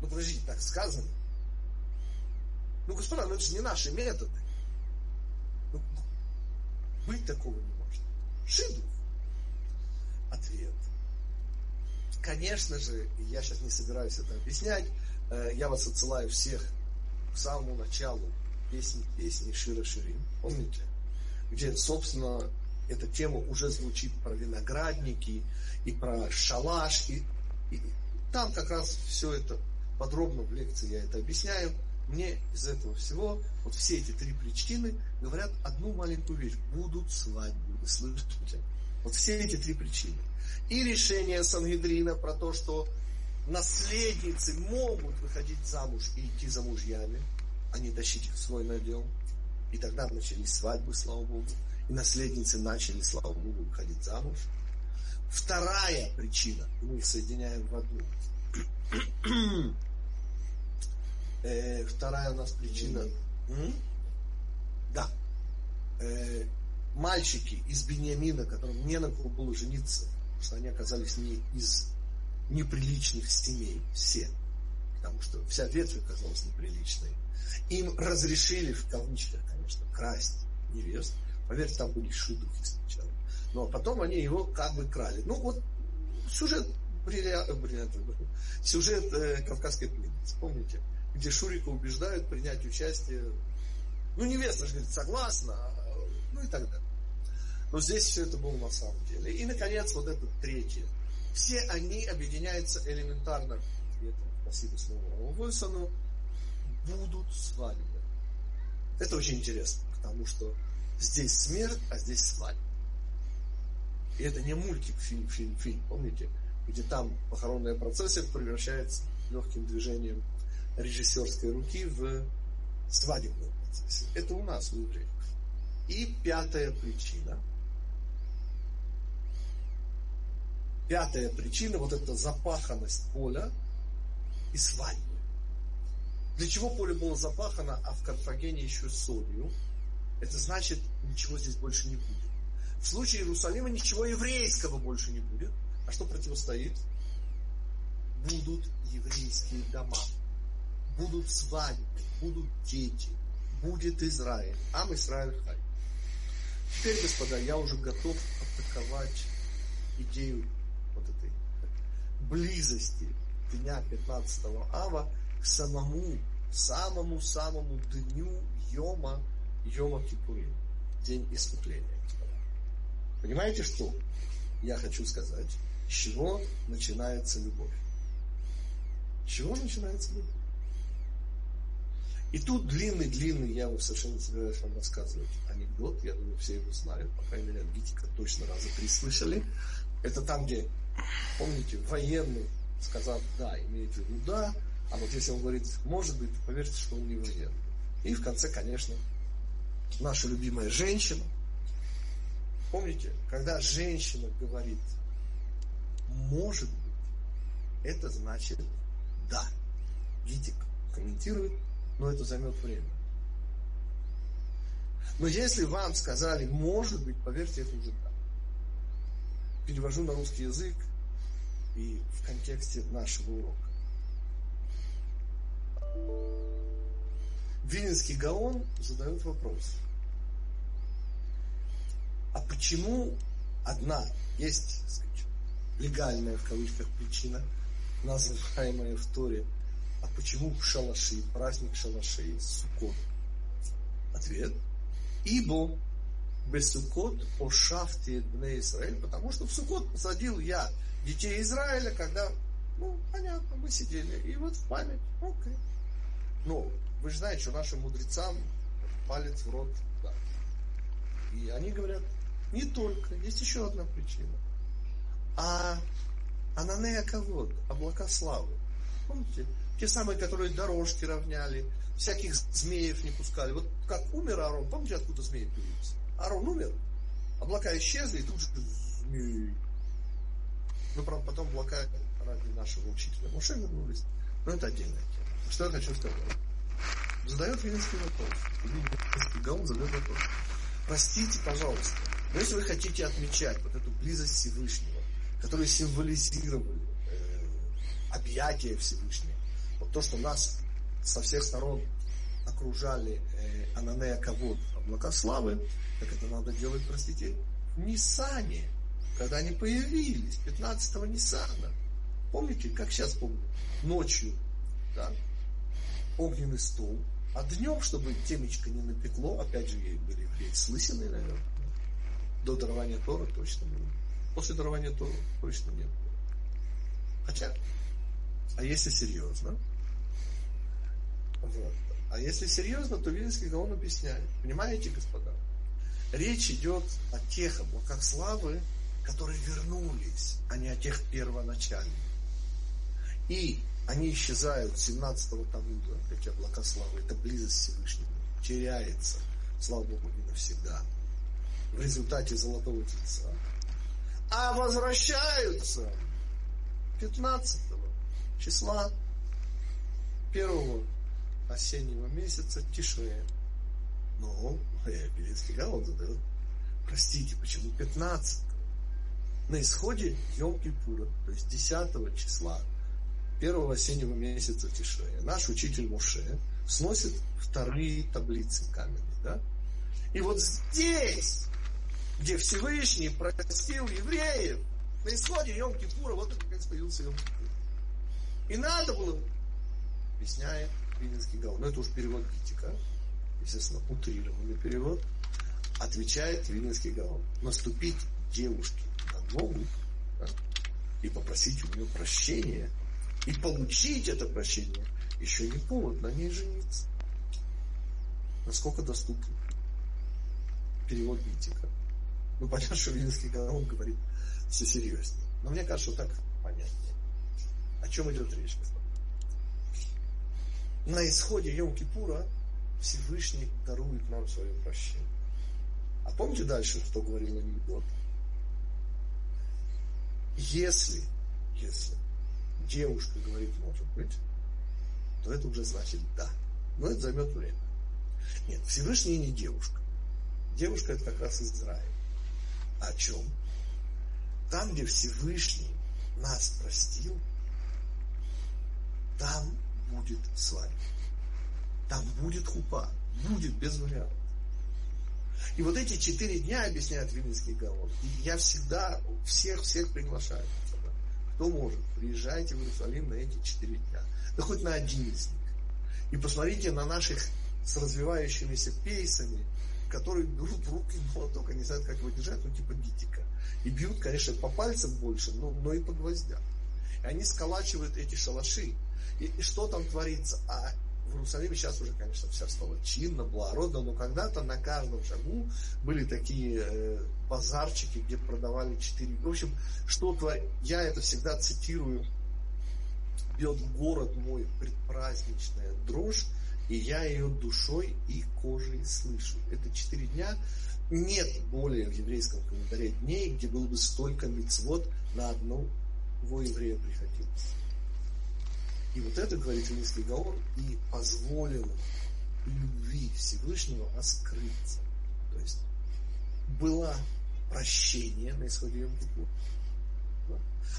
Ну, подождите, так сказано. Ну, господа, ну это же не наши методы. Ну, быть такого не может. Шидух. Ответ. Конечно же, я сейчас не собираюсь это объяснять, э, я вас отсылаю всех к самому началу песни, песни Шира Ширим. Помните? Где, собственно, эта тема уже звучит про виноградники и про шалаш. И, и там как раз все это подробно в лекции я это объясняю. Мне из этого всего, вот все эти три причины говорят одну маленькую вещь. Будут свадьбы. Вы слышите? Вот все эти три причины. И решение Сангедрина про то, что наследницы могут выходить замуж и идти за мужьями, а не тащить их в свой надел. И тогда начались свадьбы, слава Богу. И наследницы начали, слава Богу, выходить замуж. Вторая причина, мы их соединяем в одну. э, вторая у нас причина. М? Да. Э, мальчики из Бениамина, которым не на кого было жениться, потому что они оказались не из неприличных семей, все. Потому что вся ветвь оказалась неприличной. Им разрешили, в кавычках, конечно, красть невест. Поверьте, там были шидухи сначала. Но потом они его как бы крали. Ну вот сюжет бриллиантовый, сюжет э, Кавказской пленницы, помните? Где Шурика убеждают принять участие. Ну, невеста же говорит, согласна, ну и так далее. Но здесь все это было на самом деле. И, наконец, вот это третье. Все они объединяются элементарно. Это, спасибо снова Уилсону. Будут свадьбы. Это очень интересно, потому что здесь смерть, а здесь свадьба. И это не мультик, фильм, фильм, фильм, помните? Где там похоронная процессия превращается легким движением режиссерской руки в свадебную процессию. Это у нас, у. И пятая причина. Пятая причина, вот эта запаханность поля и свадьбы. Для чего поле было запахано, а в Карфагене еще солью? Это значит, ничего здесь больше не будет. В случае Иерусалима ничего еврейского больше не будет. А что противостоит? Будут еврейские дома. Будут свадьбы, будут дети, будет Израиль. Ам Израиль хай. Теперь, господа, я уже готов атаковать идею вот этой близости дня 15 ава к самому, самому-самому дню Йома, Йома Кипурим, день искупления. Понимаете, что я хочу сказать? С чего начинается любовь? С чего начинается любовь? И тут длинный-длинный, я его совершенно собираюсь вам рассказывать, анекдот, я думаю, все его знают, по крайней мере, Витика точно раза три слышали. Это там, где, помните, военный, сказав да, имеет в виду да, а вот если он говорит может быть, поверьте, что он не военный. И в конце, конечно, наша любимая женщина. Помните, когда женщина говорит может быть, это значит да. Гитик комментирует, но это займет время. Но если вам сказали, может быть, поверьте, это уже да. Перевожу на русский язык и в контексте нашего урока. Виленский Гаон задает вопрос. А почему одна есть, сказать, легальная в кавычках причина, называемая в Торе, а почему шалаши, праздник шалашей, Суккот? Ответ. Ибо без Суккот ошафти бне Израиль, потому что в Суккот посадил я детей Израиля, когда, ну, понятно, мы сидели, и вот в память, окей. Но вы же знаете, что нашим мудрецам палец в рот да. И они говорят, не только, есть еще одна причина. А Ананея Кавод, облака славы. Помните? Те самые, которые дорожки равняли, всяких змеев не пускали. Вот как умер Аарон, помните, откуда змеи появились? Аарон умер, облака исчезли, и тут же змеи. Ну, правда, потом облака ради нашего учителя Моше вернулись. Но это отдельная тема. Что я хочу сказать? Задает Виленский вопрос. Виленский Гаун задает вопрос. Простите, пожалуйста, но если вы хотите отмечать вот эту близость Всевышнего, которую символизировали э, объятия Всевышнего, вот то, что нас со всех сторон окружали э, Ананея Кавод, облака славы, так это надо делать, простите, в Нисане, когда они появились, 15-го Ниссана. Помните, как сейчас помню, ночью, да, огненный стол, а днем, чтобы темечко не напекло, опять же, были евреи с лысиной, наверное, до дарования Тора точно было. После дарования Тора точно нет. Хотя, а если серьезно, вот. А если серьезно, то Вильнинский Гаон объясняет. Понимаете, господа? Речь идет о тех облаках славы, которые вернулись, а не о тех первоначальных. И они исчезают 17-го Тамуза, эти облака славы. Это близость Всевышнего. Теряется, слава Богу, не навсегда. В результате золотого тельца. А возвращаются 15 числа первого осеннего месяца Тишре. Но Белинский Гаон задает, простите, почему 15 На исходе Йом-Кипура, то есть 10 числа первого осеннего месяца Тишрея, наш учитель Муше сносит вторые таблицы каменные. Да? И вот здесь, где Всевышний простил евреев, на исходе Йом-Кипура, вот наконец появился Йом-Кипур. И надо было, объясняет Виленский Гаон, но это уж перевод Гитика, естественно, утрированный перевод, отвечает Виленский Гаон, наступить девушке на ногу да, и попросить у нее прощения – и получить это прощение еще не повод на ней жениться. Насколько доступен перевод Витика. Ну, понятно, что Вильнинский Гаон говорит все серьезнее. Но мне кажется, что так понятнее. О чем идет речь? На исходе Йом-Кипура Всевышний дарует нам свое прощение. А помните дальше, что говорил анекдот? Если, если девушка говорит, может быть, то это уже значит да. Но это займет время. Нет, Всевышний не девушка. Девушка это как раз Израиль. О чем? Там, где Всевышний нас простил, там будет свадьба. Там будет хупа. Будет без вариантов. И вот эти четыре дня, объясняет Вильнинский Гаон, я всегда всех-всех приглашаю. Кто может, приезжайте в Иерусалим на эти четыре дня. Да хоть на один из них. И посмотрите на наших с развивающимися пейсами, которые берут руки молоток, они знают, как его держать, ну типа гитика. И бьют, конечно, по пальцам больше, но, но и по гвоздям. И они сколачивают эти шалаши. И, и что там творится? А в Иерусалиме сейчас уже, конечно, вся стала чинно, благородно, но когда-то на каждом шагу были такие э, базарчики, где продавали четыре. В общем, что творит? Я это всегда цитирую. Бьет город мой предпраздничная дрожь, и я ее душой и кожей слышу. Это четыре дня. Нет более в еврейском календаре дней, где было бы столько мецвод на одного еврея приходилось. И вот это, говорит Вилинский Гаон, и позволило любви Всевышнего раскрыться. То есть было прощение на исходе йом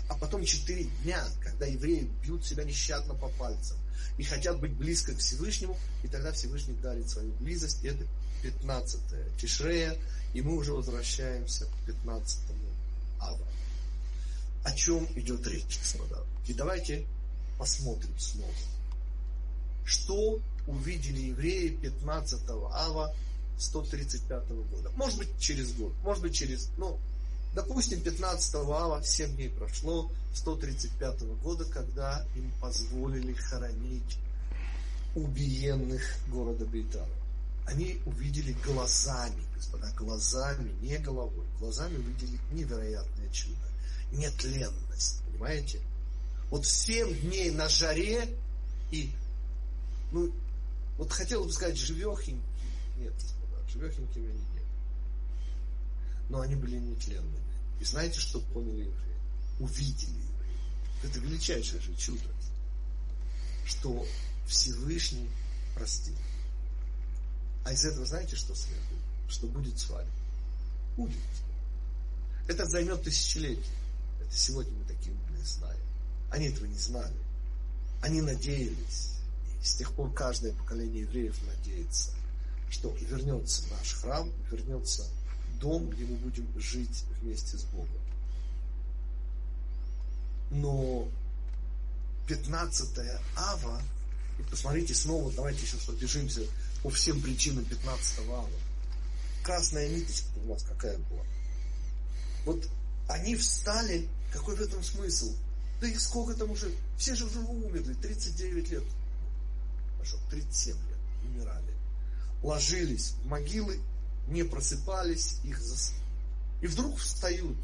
а потом четыре дня, когда евреи бьют себя нещадно по пальцам и хотят быть близко к Всевышнему, и тогда Всевышний дарит свою близость. И это 15 Тишрея, и мы уже возвращаемся к 15 Ава. О чем идет речь, господа? И давайте посмотрим снова. Что увидели евреи 15 ава 135 года? Может быть, через год, может быть, через, ну, допустим, 15 ава 7 дней прошло 135 года, когда им позволили хоронить убиенных города Бейтара. Они увидели глазами, господа, глазами, не головой, глазами увидели невероятное чудо, нетленность, понимаете? Вот 7 дней на жаре и, ну, вот хотел бы сказать живехенькие. Нет, господа, живехенькими они нет. Но они были нетленными. И знаете, что поняли евреи? Увидели евреи. Это величайшее же чудо. Что Всевышний простил. А из этого знаете, что следует? Что будет с вами. Будет. Это займет тысячелетия. Это сегодня мы такие умные знаем. Они этого не знали. Они надеялись. И с тех пор каждое поколение евреев надеется, что вернется наш храм, вернется дом, где мы будем жить вместе с Богом. Но 15 ава, и посмотрите снова, давайте сейчас пробежимся по всем причинам 15 ава. Красная ниточка у нас какая была. Вот они встали, какой в этом смысл? Да их сколько там уже, все же уже умерли, 39 лет. Хорошо, 37 лет умирали. Ложились в могилы, не просыпались, их зас... И вдруг встают.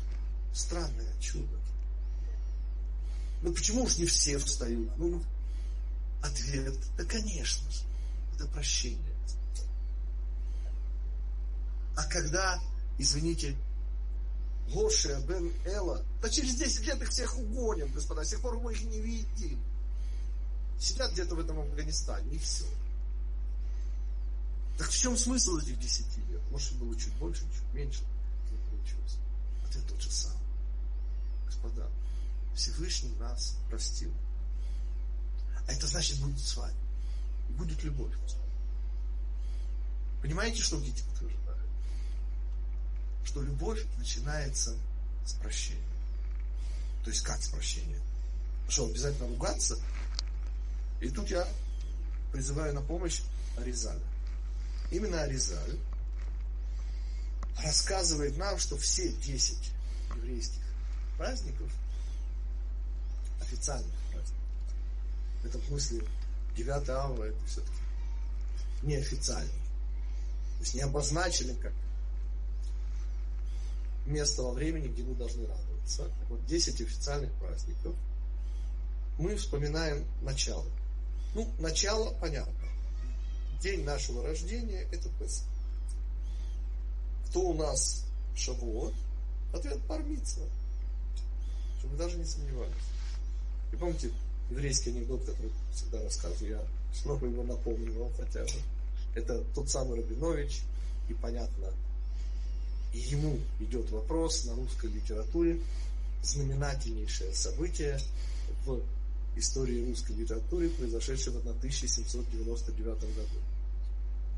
Странное чудо. Ну почему уж не все встают? Ну, ответ, да конечно же, это прощение. А когда, извините, Гошия бен Эла, да через 10 лет их всех угоним, господа, с тех пор мы их не видим. Сидят где-то в этом Афганистане, и все. Так в чем смысл этих 10 лет? Может, было чуть больше, чуть меньше. Не получилось. Ответ тот же самый. Господа, Всевышний нас простил. А это значит будет с вами. Будет любовь. Понимаете, что Гитик утверждает? Что любовь начинается с прощения. То есть как с прощения? Что, обязательно ругаться? И тут я призываю на помощь Аризаля. Именно Аризаль рассказывает нам, что все 10 еврейских праздников, официальных праздников, в этом смысле 9 ава это все-таки неофициально. То есть не обозначены как место во времени, где мы должны радоваться. Вот 10 официальных праздников. Мы вспоминаем начало. Ну, начало понятно. День нашего рождения – это Песах. Кто у нас Шавуот? Ответ – Пармица. Чтобы даже не сомневались. И помните еврейский анекдот, который всегда рассказываю, я снова его напомню вам хотя бы. Это тот самый Рабинович, и понятно, и ему идет вопрос на русской литературе, знаменательнейшее событие в истории русской литературы, произошедшее в 1799 году.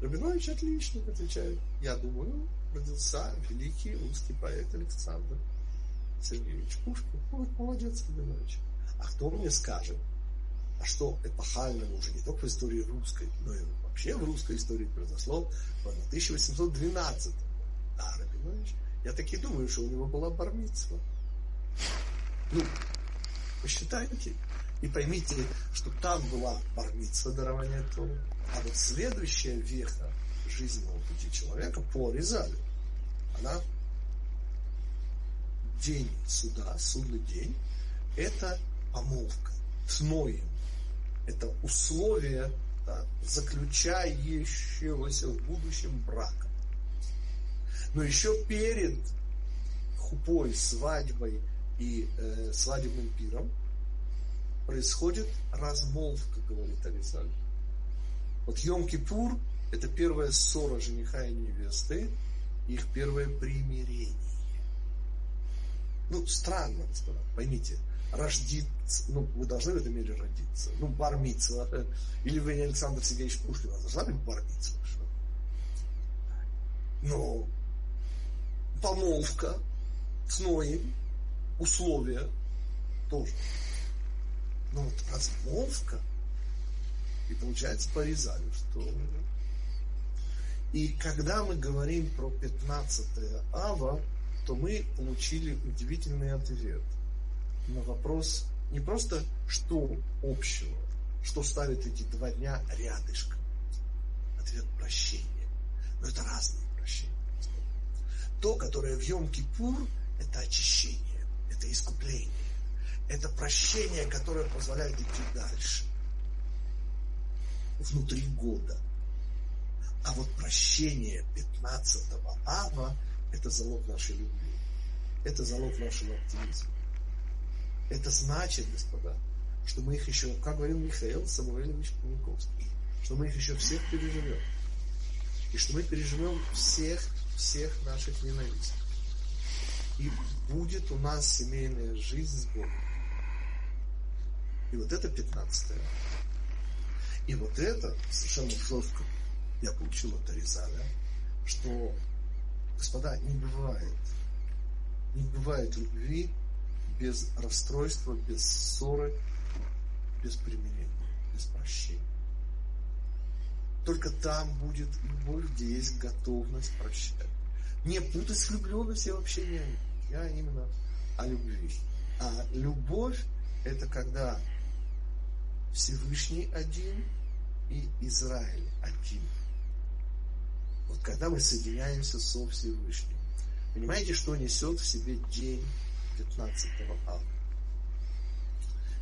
Рабинович отлично отвечает. Я думаю, родился великий русский поэт Александр Сергеевич Пушкин. Вот молодец, Рабинович. А кто мне скажет, а что эпохально уже не только в истории русской, но и вообще в русской истории произошло в 1812 а, Рабинович, я таки думаю, что у него была бармитсва. Ну, посчитайте и поймите, что там была бармитсва дарования Торы, а вот следующая веха жизненного пути человека по Резалю, она день суда, судный день, это помолвка, тноем. Это условие да, заключающегося в будущем брака. Но еще перед хупой, свадьбой и э, свадебным пиром происходит размолвка, говорит Аризаль. Вот Йом-Кипур – это первая ссора жениха и невесты, их первое примирение. Ну, странно, господа, поймите, рождиться, ну, вы должны в этом мире родиться. Ну, бармица, или вы не Александр Сергеевич Пушкин, вас должна быть бармица. Но помолвка с Ноем, условия тоже. Но вот размолвка, и получается порезали, что... И когда мы говорим про 15 ава, то мы получили удивительный ответ на вопрос не просто что общего, что ставит эти два дня рядышком. Ответ прощения. Но это разные прощения. То, которое в Йом-Кипур, это очищение, это искупление. Это прощение, которое позволяет идти дальше. Внутри года. А вот прощение 15-го ава – это залог нашей любви. Это залог нашего оптимизма. Это значит, господа, что мы их еще, как говорил Михаил Самуэльевич Паниковский, что мы их еще всех переживем. И что мы переживем всех, всех наших ненавистных. И будет у нас семейная жизнь с Богом. И вот это 15 И вот это совершенно жестко я получил от Аризаля, что, господа, не бывает, не бывает любви без расстройства, без ссоры, без примирения, без прощения. Только там будет любовь, где есть готовность прощать. Не путать с влюбленностью, вообще не Я именно о любви. А любовь – это когда Всевышний один и Израиль один. Вот когда мы соединяемся со Всевышним. Понимаете, что несет в себе день 15 ава?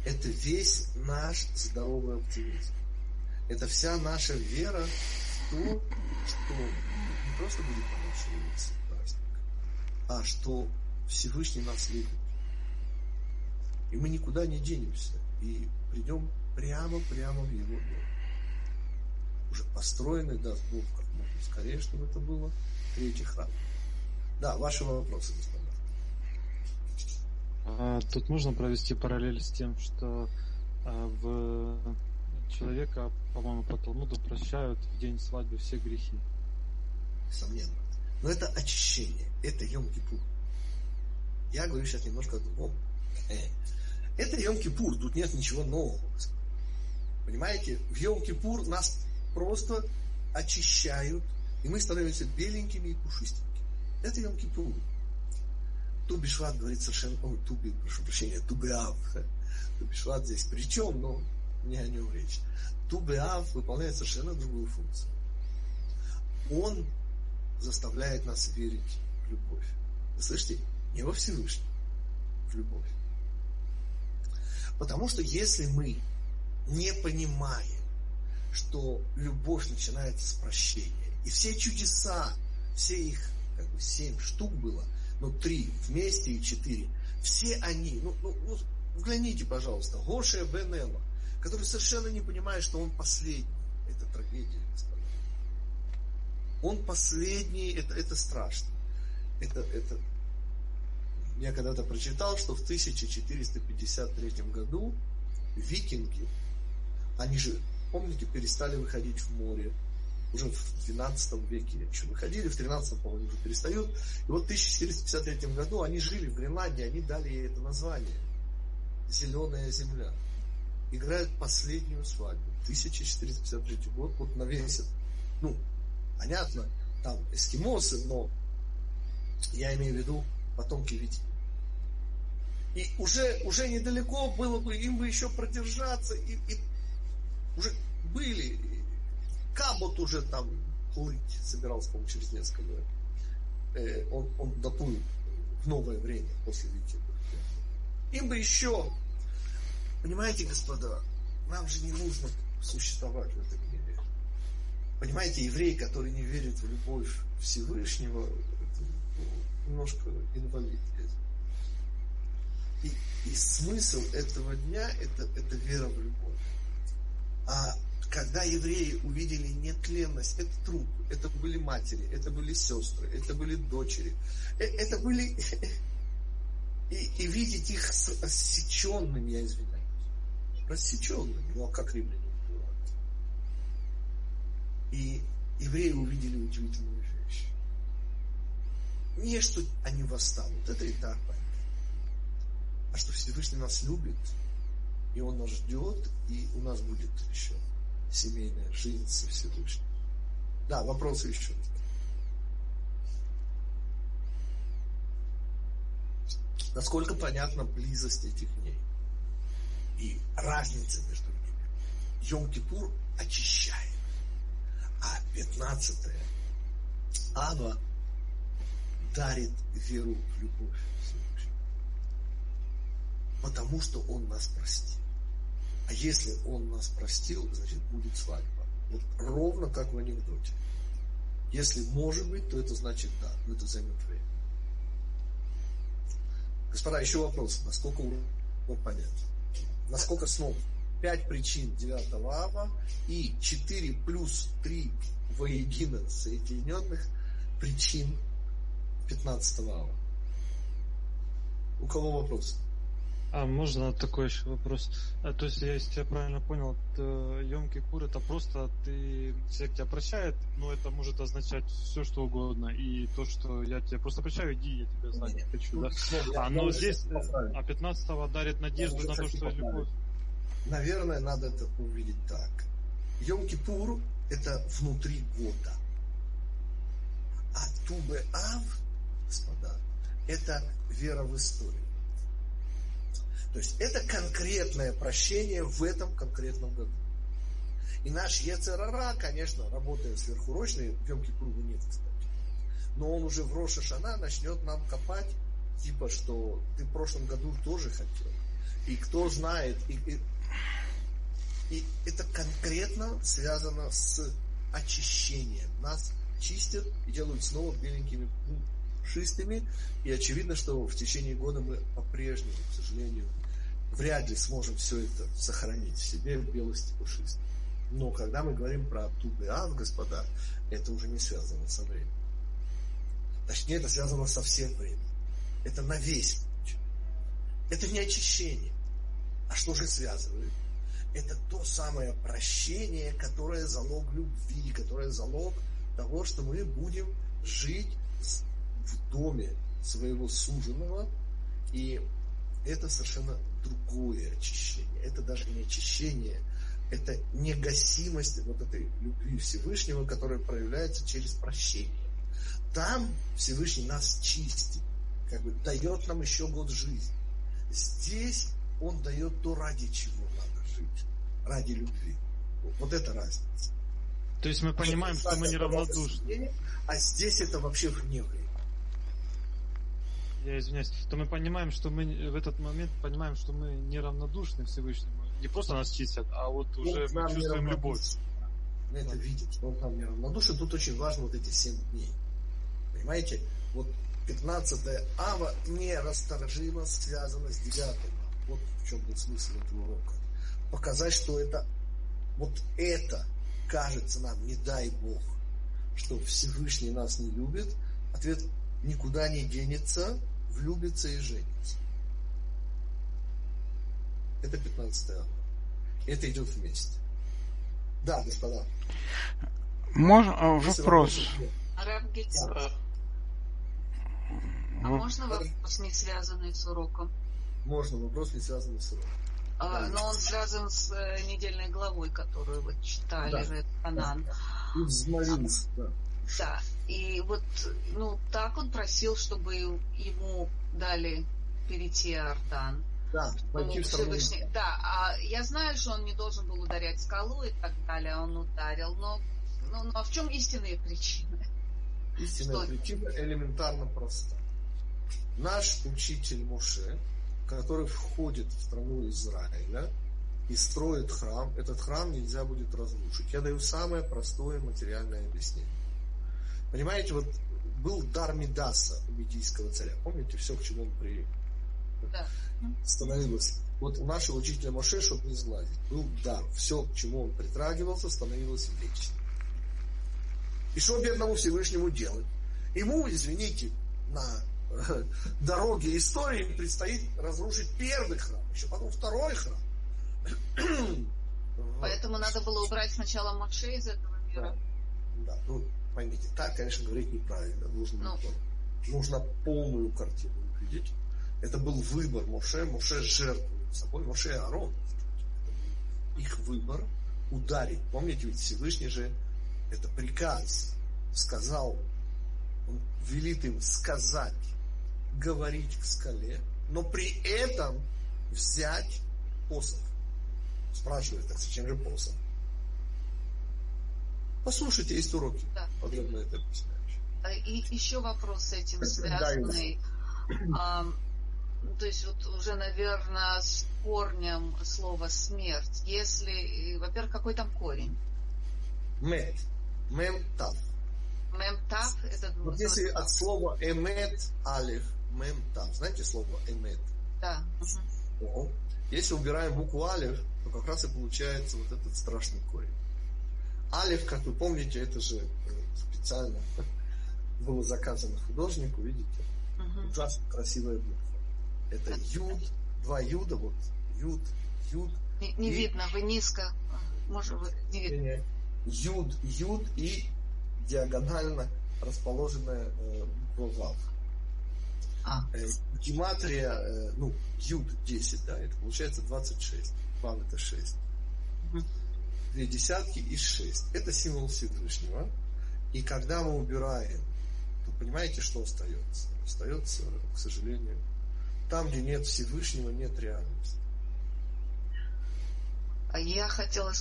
Это весь наш здоровый оптимизм. Это вся наша вера в то, что не просто будет помочь праздник, а что Всевышний нас любит. И мы никуда не денемся. И придем прямо-прямо в его дом. Уже построенный, даст Бог, как можно скорее, чтобы это было, третий храм. Да, ваши вопросы, господа. А, тут можно провести параллель с тем, что а, в человека, по-моему, по Талмуду прощают в день свадьбы все грехи. Несомненно. Но это очищение, это Йом-Кипур. Я говорю сейчас немножко о другом. Э, это Йом-Кипур, тут нет ничего нового. Понимаете, в Йом-Кипур нас просто очищают, и мы становимся беленькими и пушистенькими. Это Йом-Кипур. Тубишват говорит совершенно... Ой, Туби, прошу прощения, Тубиав. Тубишват здесь при чем, но не о нем речь. Тубиав выполняет совершенно другую функцию. Он заставляет нас верить в любовь. Вы слышите? Не во Всевышний, в любовь. Потому что если мы не понимаем, что любовь начинается с прощения, и все чудеса, все их как бы семь штук было, ну три вместе и четыре, все они, ну, ну, ну взгляните, пожалуйста, Гоша Бенелла, который совершенно не понимает, что он последний. Это трагедия, господа. Он последний, это, это страшно. Это, это... Я когда-то прочитал, что в 1453 году викинги, они же, помните, перестали выходить в море. Уже в 12 веке еще выходили, в 13 по-моему, уже перестают. И вот в 1453 году они жили в Гренландии, они дали ей это название. Зеленая земля играют последнюю свадьбу. 1453 год, вот на весь ну, понятно, там эскимосы, но я имею в виду потомки Вити. И уже, уже недалеко было бы, им бы еще продержаться, и, и уже были, Кабот уже там плыть собирался, по-моему, через несколько лет. Э, он, он доплыл в новое время после Вити. Им бы еще Понимаете, господа, нам же не нужно существовать в этом мире. Понимаете, еврей, который не верит в любовь Всевышнего, это немножко инвалид. И, и смысл этого дня это, это вера в любовь. А когда евреи увидели нетленность, это труп, это были матери, это были сестры, это были дочери, э, это были... И, и видеть их рассеченными, я извиняюсь, рассеченными, ну а как римляне убивают? И евреи увидели удивительную вещь. Не что они восстанут, это и так понятно. А что Всевышний нас любит, и Он нас ждет, и у нас будет еще семейная жизнь со Всевышним. Да, вопросы еще. Насколько понятна близость этих дней и разница между ними. Йом-Кипур очищает, а 15 Ава дарит веру в любовь. Потому что Он нас простил. А если он нас простил, значит будет свадьба. Вот ровно как в анекдоте. Если может быть, то это значит да, но это займет время. Господа, еще вопрос. Насколько урок понятен? Насколько снова? Пять причин 9 ава и 4 плюс 3 воедино соединенных причин 15 ава. У кого вопрос? А можно такой еще вопрос? А, то есть, я, если я правильно понял, Йом Кипур это просто ты человек тебя прощает, но это может означать все, что угодно. И то, что я тебя просто прощаю, иди, я тебя знать не хочу, да? А, но здесь, э, а 15-го дарит надежду на то, что любовь. Наверное, надо это увидеть так. Йом Кипур это внутри года. А Тубе Ав, господа, это вера в историю. То есть это конкретное прощение в этом конкретном году. И наш Ецерара, конечно, работая сверхурочно, в Йом Кипуру нет, кстати, но он уже в Роша Шана начнет нам копать, типа, что ты в прошлом году тоже хотел. И кто знает, и, и, и это конкретно связано с очищением. Нас чистят и делают снова беленькими пушистыми. И очевидно, что в течение года мы по-прежнему, к сожалению, вряд ли сможем все это сохранить в себе в белости пушистой. Но когда мы говорим про Тубеав, господа, это уже не связано со временем. Точнее, это связано со всем временем. Это на весь путь. Это не очищение. А что же связывает? Это то самое прощение, которое залог любви, которое залог того, что мы будем жить в доме своего суженого. И это совершенно другое очищение. Это даже не очищение, это негасимость вот этой любви Всевышнего, которая проявляется через прощение. Там Всевышний нас чистит, как бы дает нам еще год жизни. Здесь Он дает то, ради чего надо жить, ради любви. Вот это разница. То есть мы понимаем, что мы неравнодушны. А здесь это вообще вне времени я извиняюсь, то мы понимаем, что мы в этот момент понимаем, что мы неравнодушны Всевышнему. Не просто нас чистят, а вот ну, уже мы чувствуем любовь. Мы это видим, что он нам неравнодушен. Тут очень важно вот эти семь дней. Понимаете? Вот 15 ава нерасторжимо связано с 9 Вот в чем был смысл этого урока. Показать, что это вот это кажется нам, не дай Бог, что Всевышний нас не любит. Ответ никуда не денется, влюбится и женится. Это 15 ава. Это идет вместе. Да, господа. Можно а, вопрос? А можно вопрос, не связанный с уроком? Можно, вопрос не связанный с уроком. А, но он связан с э, недельной главой, которую вы читали, да. Анан. Да. да. Да, и вот, ну, так он просил, чтобы ему дали перейти Иордан. Да, ну, Всевышний, да, а я знаю, что он не должен был ударять скалу и так далее, он ударил, но, ну, ну а в чем истинные причины? Истинная что? причина элементарно проста. Наш учитель Муше, который входит в страну Израиля и строит храм, этот храм нельзя будет разрушить. Я даю самое простое материальное объяснение. Понимаете, вот был дар Медаса у медийского царя. Помните все, к чему он при, Да. становилось. Вот у нашего учителя Моше, чтобы не знали, был дар. Все, к чему он притрагивался, становилось вечным. И что бедному Всевышнему делать? Ему, извините, на дороге истории предстоит разрушить первый храм, еще потом второй храм. Поэтому надо было убрать сначала Моше из этого мира. Да, ну, поймите, так, конечно, говорить неправильно. Нужно, Ну. нужно полную картину увидеть. Это был выбор Моше. Моше жертвует собой. Моше и был их выбор ударить. Помните, ведь Всевышний же это приказ сказал, он велит им сказать, говорить к скале, но при этом взять посох. Спрашивает, так зачем же посох? Послушайте, есть уроки, Да. подробно это объясняющие. А, И еще вопрос с этим Да, связанный. А, ну, то есть вот уже, наверное, с корнем слова смерть. Если, э, во-первых, какой там корень? Мет. Мем тав. Мемтав, это Вот если от слова эмет алиф, мем тав. Знаете слово эмет? да. О. Если убираем букву алиф, то как раз и получается вот этот страшный корень. Алиф, как вы помните, это же э, специально было заказано художнику, видите? Мгм. Ужасно красивая буква. Это юд, два юда, вот юд, юд, Не, не И- видно, вы низко. Может, вы не видно. юд, юд и диагонально расположенная э, буква вав. А, Э, гематрия, э, ну, юд 10, да, это получается 26. Вав это 6. Мгм. Две десятки и 6. Это символ Всевышнего. И когда мы убираем, то понимаете, что остается? Остается, к сожалению, там, где нет Всевышнего, нет реальности. а я хотела...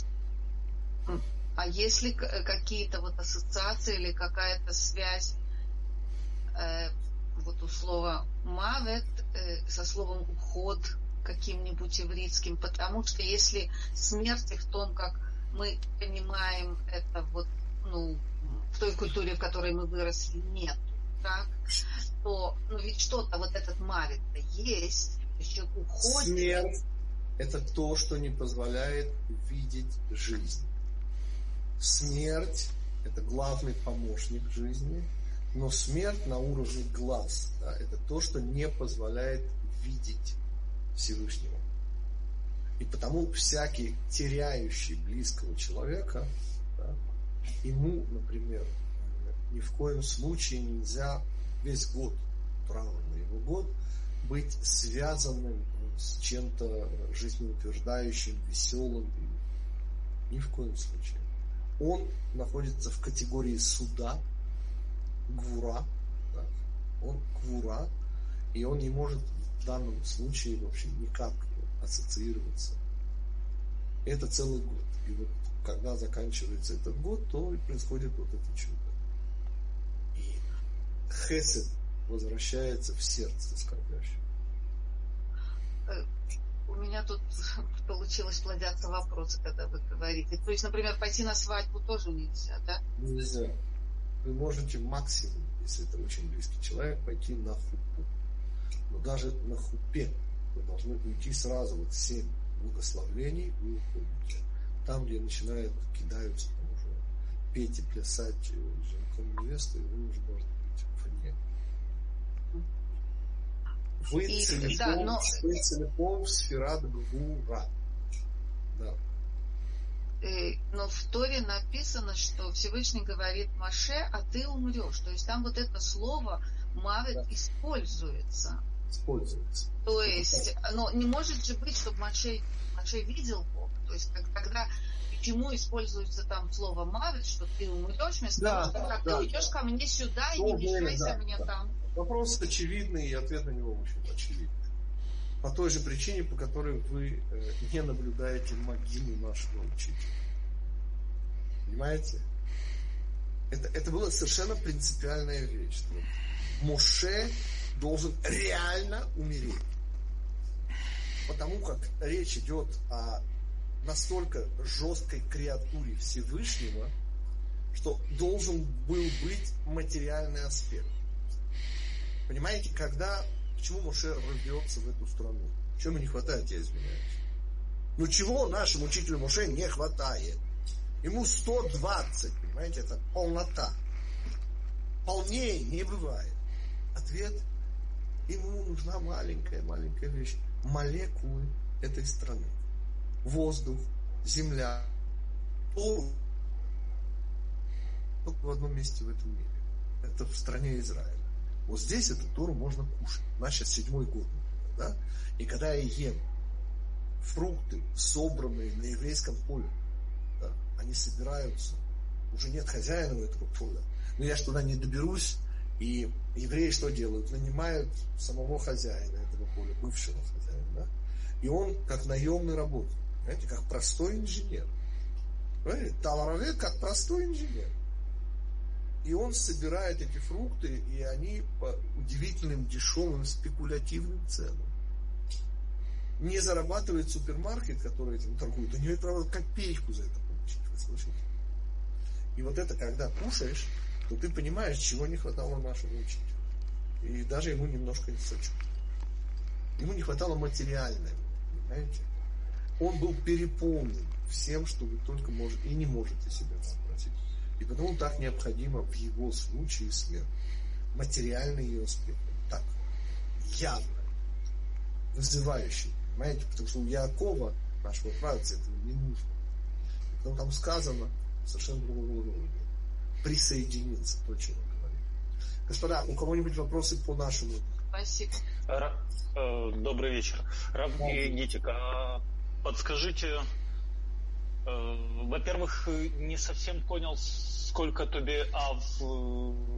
А если к- какие-то вот ассоциации или какая-то связь э, вот у слова мавет э, со словом уход каким-нибудь еврейским, потому что если смерть в том, как мы понимаем это вот, ну, в той культуре, в которой мы выросли, нет, так, то, ну, ведь что-то вот этот мавит есть, еще уходит. Смерть – это то, что не позволяет видеть жизнь. Смерть – это главный помощник жизни, но смерть на уровне глаз да, – это то, что не позволяет видеть Всевышнего. И потому всякий теряющий близкого человека, да, ему, например, ни в коем случае нельзя весь год, траурный его год, быть связанным с чем-то жизнеутверждающим, веселым. Ни в коем случае. Он находится в категории суда, гвура, да, он гвура, и он не может в данном случае вообще никак ассоциироваться. Это целый год. И вот когда заканчивается этот год, то и происходит вот это чудо. И хесед возвращается в сердце скорбящего. У меня тут получилось плодятся вопросы, когда вы говорите. То есть, например, пойти на свадьбу тоже нельзя, да? Нельзя. Вы можете максимум, если это очень близкий человек, пойти на хупу. Но даже на хупе вы должны уйти сразу, вот семь благословлений вы уходите. Там, где начинают кидаются там уже петь и плясать э, женихом и невестой, вы уже должны быть вне. Вы И- целиком, да, но- вы целиком сферат гвура. Да. Э, Но в Торе написано, что Всевышний говорит Маше, а ты умрешь. То есть там вот это слово мавит Да. используется. Используется. То есть, но не может же быть, чтобы Маше, Маше видел Бога. То есть как- когда почему используется там слово мавит, что ты умрешь, вместо Да, того, что «А да. ты уйдешь ко мне сюда и Ну, не мешайся да, мне да. там. Вопрос очевидный, и ответ на него очень очевидный. По той же причине, по которой вы э, не наблюдаете могилу нашего учителя. Понимаете? Это, это была совершенно принципиальная вещь. Моше должен реально умереть. Потому как речь идет о настолько жесткой креатуре Всевышнего, что должен был быть материальный аспект. Понимаете, когда Почему Моше рвется в эту страну? Чего не хватает, я извиняюсь? Ну чего нашему учителю Моше не хватает? Ему 120, понимаете, это полнота. Полнее не бывает. Ответ, ему нужна маленькая-маленькая вещь. Молекулы этой страны. Воздух, земля, Тору. Только в одном месте в этом мире. Это в стране Израиля. Вот здесь эту Тору можно кушать. Сейчас седьмой год. Да? И когда я ем фрукты, собранные на еврейском поле, да, они собираются. Уже нет хозяина у этого поля. Но я ж туда не доберусь, и евреи что делают? Нанимают самого хозяина этого поля, бывшего хозяина. Да? И он как наемный работник, знаете, как простой инженер. Понимаете? Таларовед как простой инженер. И он собирает эти фрукты, и они по удивительным, дешевым, спекулятивным ценам. Не зарабатывает супермаркет, который этим торгует. У него, правда, копеечку за это получить, вы слышите? И вот это, когда кушаешь, то ты понимаешь, чего не хватало нашему учителю. И даже ему немножко не сочу. Ему не хватало материального, понимаете? Он был переполнен всем, что вы только можете и не можете себе вообразить. И потому так необходимо в его случае смерть. Материальный ее аспект. Так, явно, вызывающий. Понимаете? Потому что у Якова, нашего праотца, этого не нужно. Потому там сказано совершенно другого уровня. Присоединиться, то, чего говорит. Господа, у кого-нибудь вопросы по нашему? Спасибо. Э, добрый вечер. Раб Гитик, а подскажите, Э, во-первых, не совсем понял, сколько тебе ав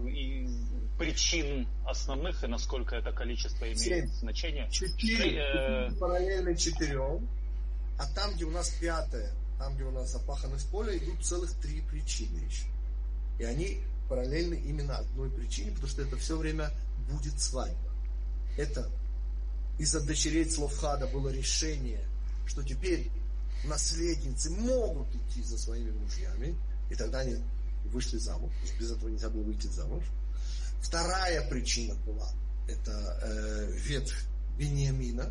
и причин основных и насколько это количество имеет Семь. значение. Четыре Э, параллельно четырем, а там, где у нас пятое, там, где у нас запаханность поля, идут целых три причины еще. И они параллельны именно одной причине, потому что это все время будет свадьба. Это из-за дочерей Словхада было решение, что теперь наследницы могут идти за своими мужьями, и тогда они вышли замуж, без этого нельзя было выйти замуж. Вторая причина была, это э, ветвь Бениамина,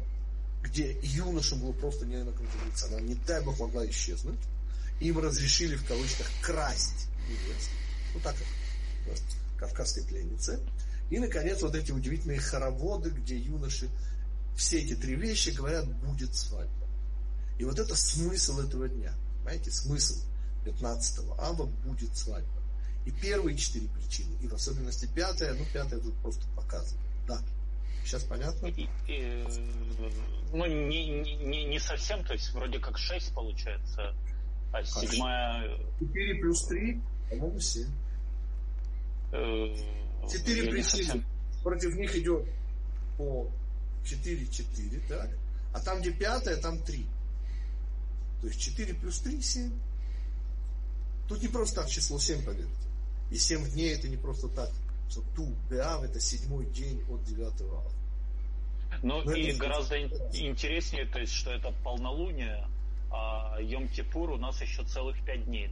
где юношам было просто не на ком жениться, она, не дай бог, могла исчезнуть. Им разрешили, в кавычках, красть невест. Ну, так просто кавказской пленницы. И, наконец, вот эти удивительные хороводы, где юноши все эти три вещи говорят, будет свадьба. И вот это смысл этого дня. Понимаете, смысл 15 ава будет свадьба. И первые четыре причины, и в особенности пятая, ну пятая тут просто показывает. Да. Сейчас понятно? и- и, ну, не, не, не- совсем, то есть вроде как 6 получается, а седьмая... 4 плюс 3, по-моему, 7. э, Четыре совсем- Против них идет по 4-4, так? А там, где пятая, там 3. То есть 4 плюс 3, 7. Тут не просто так число 7, поверьте. И 7 дней это не просто так. Что ту Беав это седьмой день от 9 ава. Ну Ну, и гораздо ин- интереснее, то есть, что это полнолуние, а Йом-Кипур у нас еще целых пять дней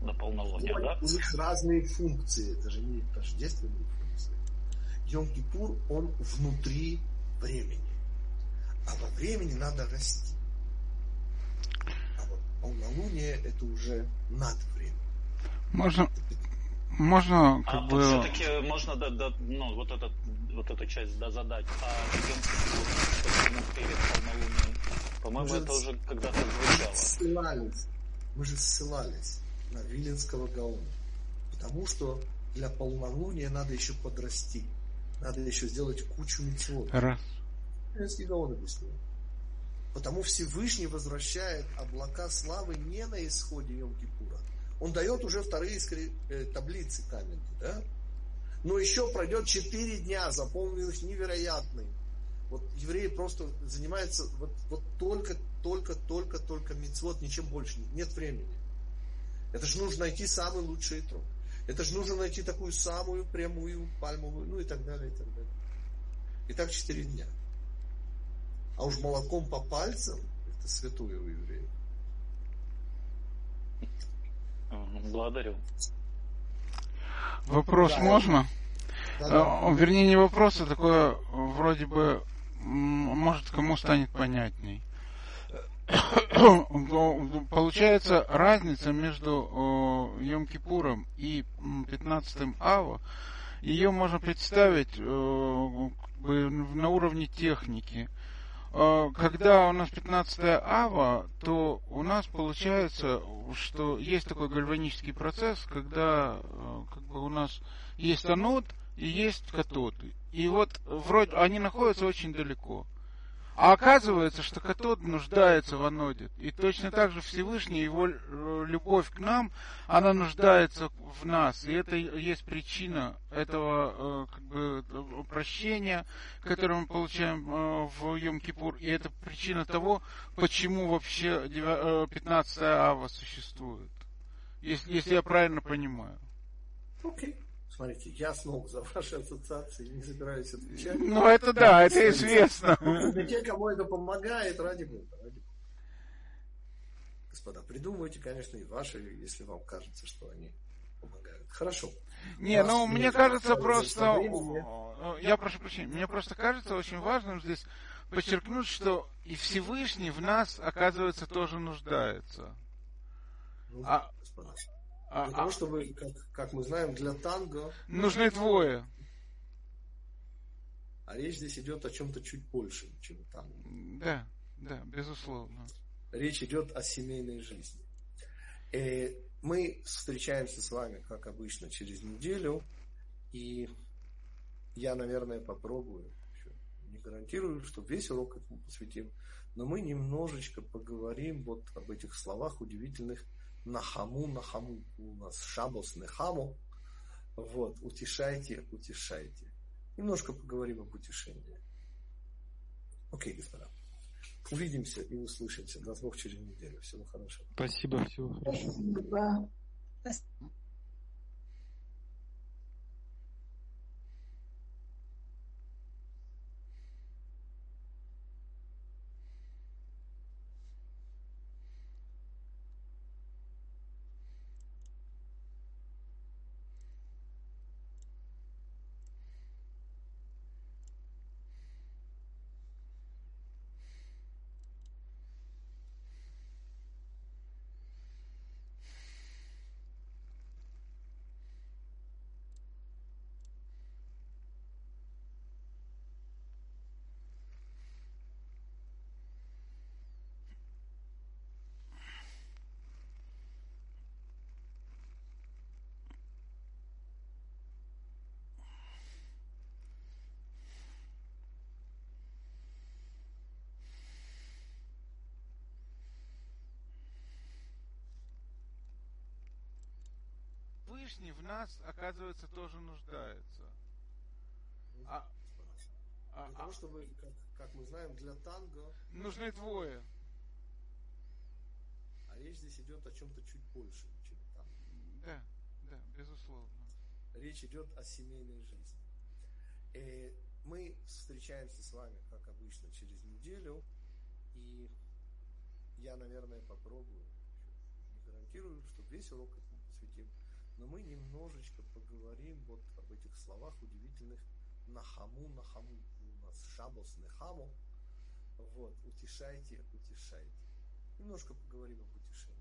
м, до полнолуния, да? У них разные функции, это же не тождественные функции. Йом-Кипур, он внутри времени. А во времени надо расти. А вот полнолуние это уже над временем. Можно, можно А как вот бы... все-таки можно да, да, ну, вот, этот, вот эту часть да, задать. А перед полнолунием? По-моему, это уже когда-то Мы же звучало. ссылались, мы же ссылались на Виленского Гаона. Потому что для полнолуния надо еще подрасти. Надо еще сделать кучу митцвот. Виленский Гаон объяснил. Потому Всевышний возвращает облака славы не на исходе Йом-Кипура. Он дает уже вторые скри- э, таблицы каменные, да? Но еще пройдет четыре дня, заполненных невероятным. Вот евреи просто занимаются вот, вот только, только, только, только мицвод, ничем больше. Нет времени. Это же нужно найти самый лучший трог. Это же нужно найти такую самую прямую пальмовую, ну и так далее, и так далее. И так четыре дня. А уж молоком по пальцам, это святое у евреев. Благодарю. Вопрос Да. можно? Э, вернее, не вопрос, а такое вроде бы, может, кому станет понятней. Получается разница между Йом-Кипуром и 15 Ава, ее можно представить на уровне техники. Когда у нас 15 ава, то у нас получается, что есть такой гальванический процесс, когда как бы у нас есть анод и есть катод. И вот вроде они находятся очень далеко. А оказывается, что катод нуждается в аноде. И точно так же Всевышний, его э, любовь к нам, она нуждается в нас. И это есть причина этого э, как бы, прощения, которое мы получаем э, в Йом-Кипур. И это причина того, почему вообще 15 ава существует. Если, если я правильно понимаю. Окей. Okay. Смотрите, я снова за ваши ассоциации не собираюсь отвечать. Ну, это да, это известно. Для тех, кому это помогает, ради бога, ради бога. Господа, придумывайте, конечно, и ваши, если вам кажется, что они помогают. Хорошо. Не, ну, мне кажется просто... Я прошу прощения, мне просто кажется очень важным здесь подчеркнуть, что и Всевышний в нас, оказывается, тоже нуждается. Ну, а, господа, а, для того, а чтобы, как, как мы знаем, для танго... Нужны двое. А речь здесь идет о чем-то чуть больше, чем танго. Да, да, безусловно. Речь идет о семейной жизни. И э, мы встречаемся с вами, как обычно, через неделю. И я, наверное, попробую. Не гарантирую, что весь урок этому посвятим. Но мы немножечко поговорим вот об этих словах удивительных – Нахаму, Нахаму. У нас Шабос, Нехаму. Вот, утешайте, утешайте. Немножко поговорим об утешении. Окей, господа. Увидимся и услышимся. Даст Бог через неделю. Всего хорошего. Спасибо, всего хорошего. Спасибо. Всевышний в нас, оказывается, тоже нуждается. А, а, для того, чтобы, как, как мы знаем, для танго... Нужны двое. А речь здесь идет о чем-то чуть больше, чем танго. Да, да, безусловно. Речь идет о семейной жизни. И э, мы встречаемся с вами, как обычно, через неделю. И я, наверное, попробую. Не гарантирую, что весь урок но мы немножечко поговорим вот об этих словах удивительных нахаму, нахаму. У нас шабос, нехаму. Вот, утешайте, утешайте. Немножко поговорим об утешении.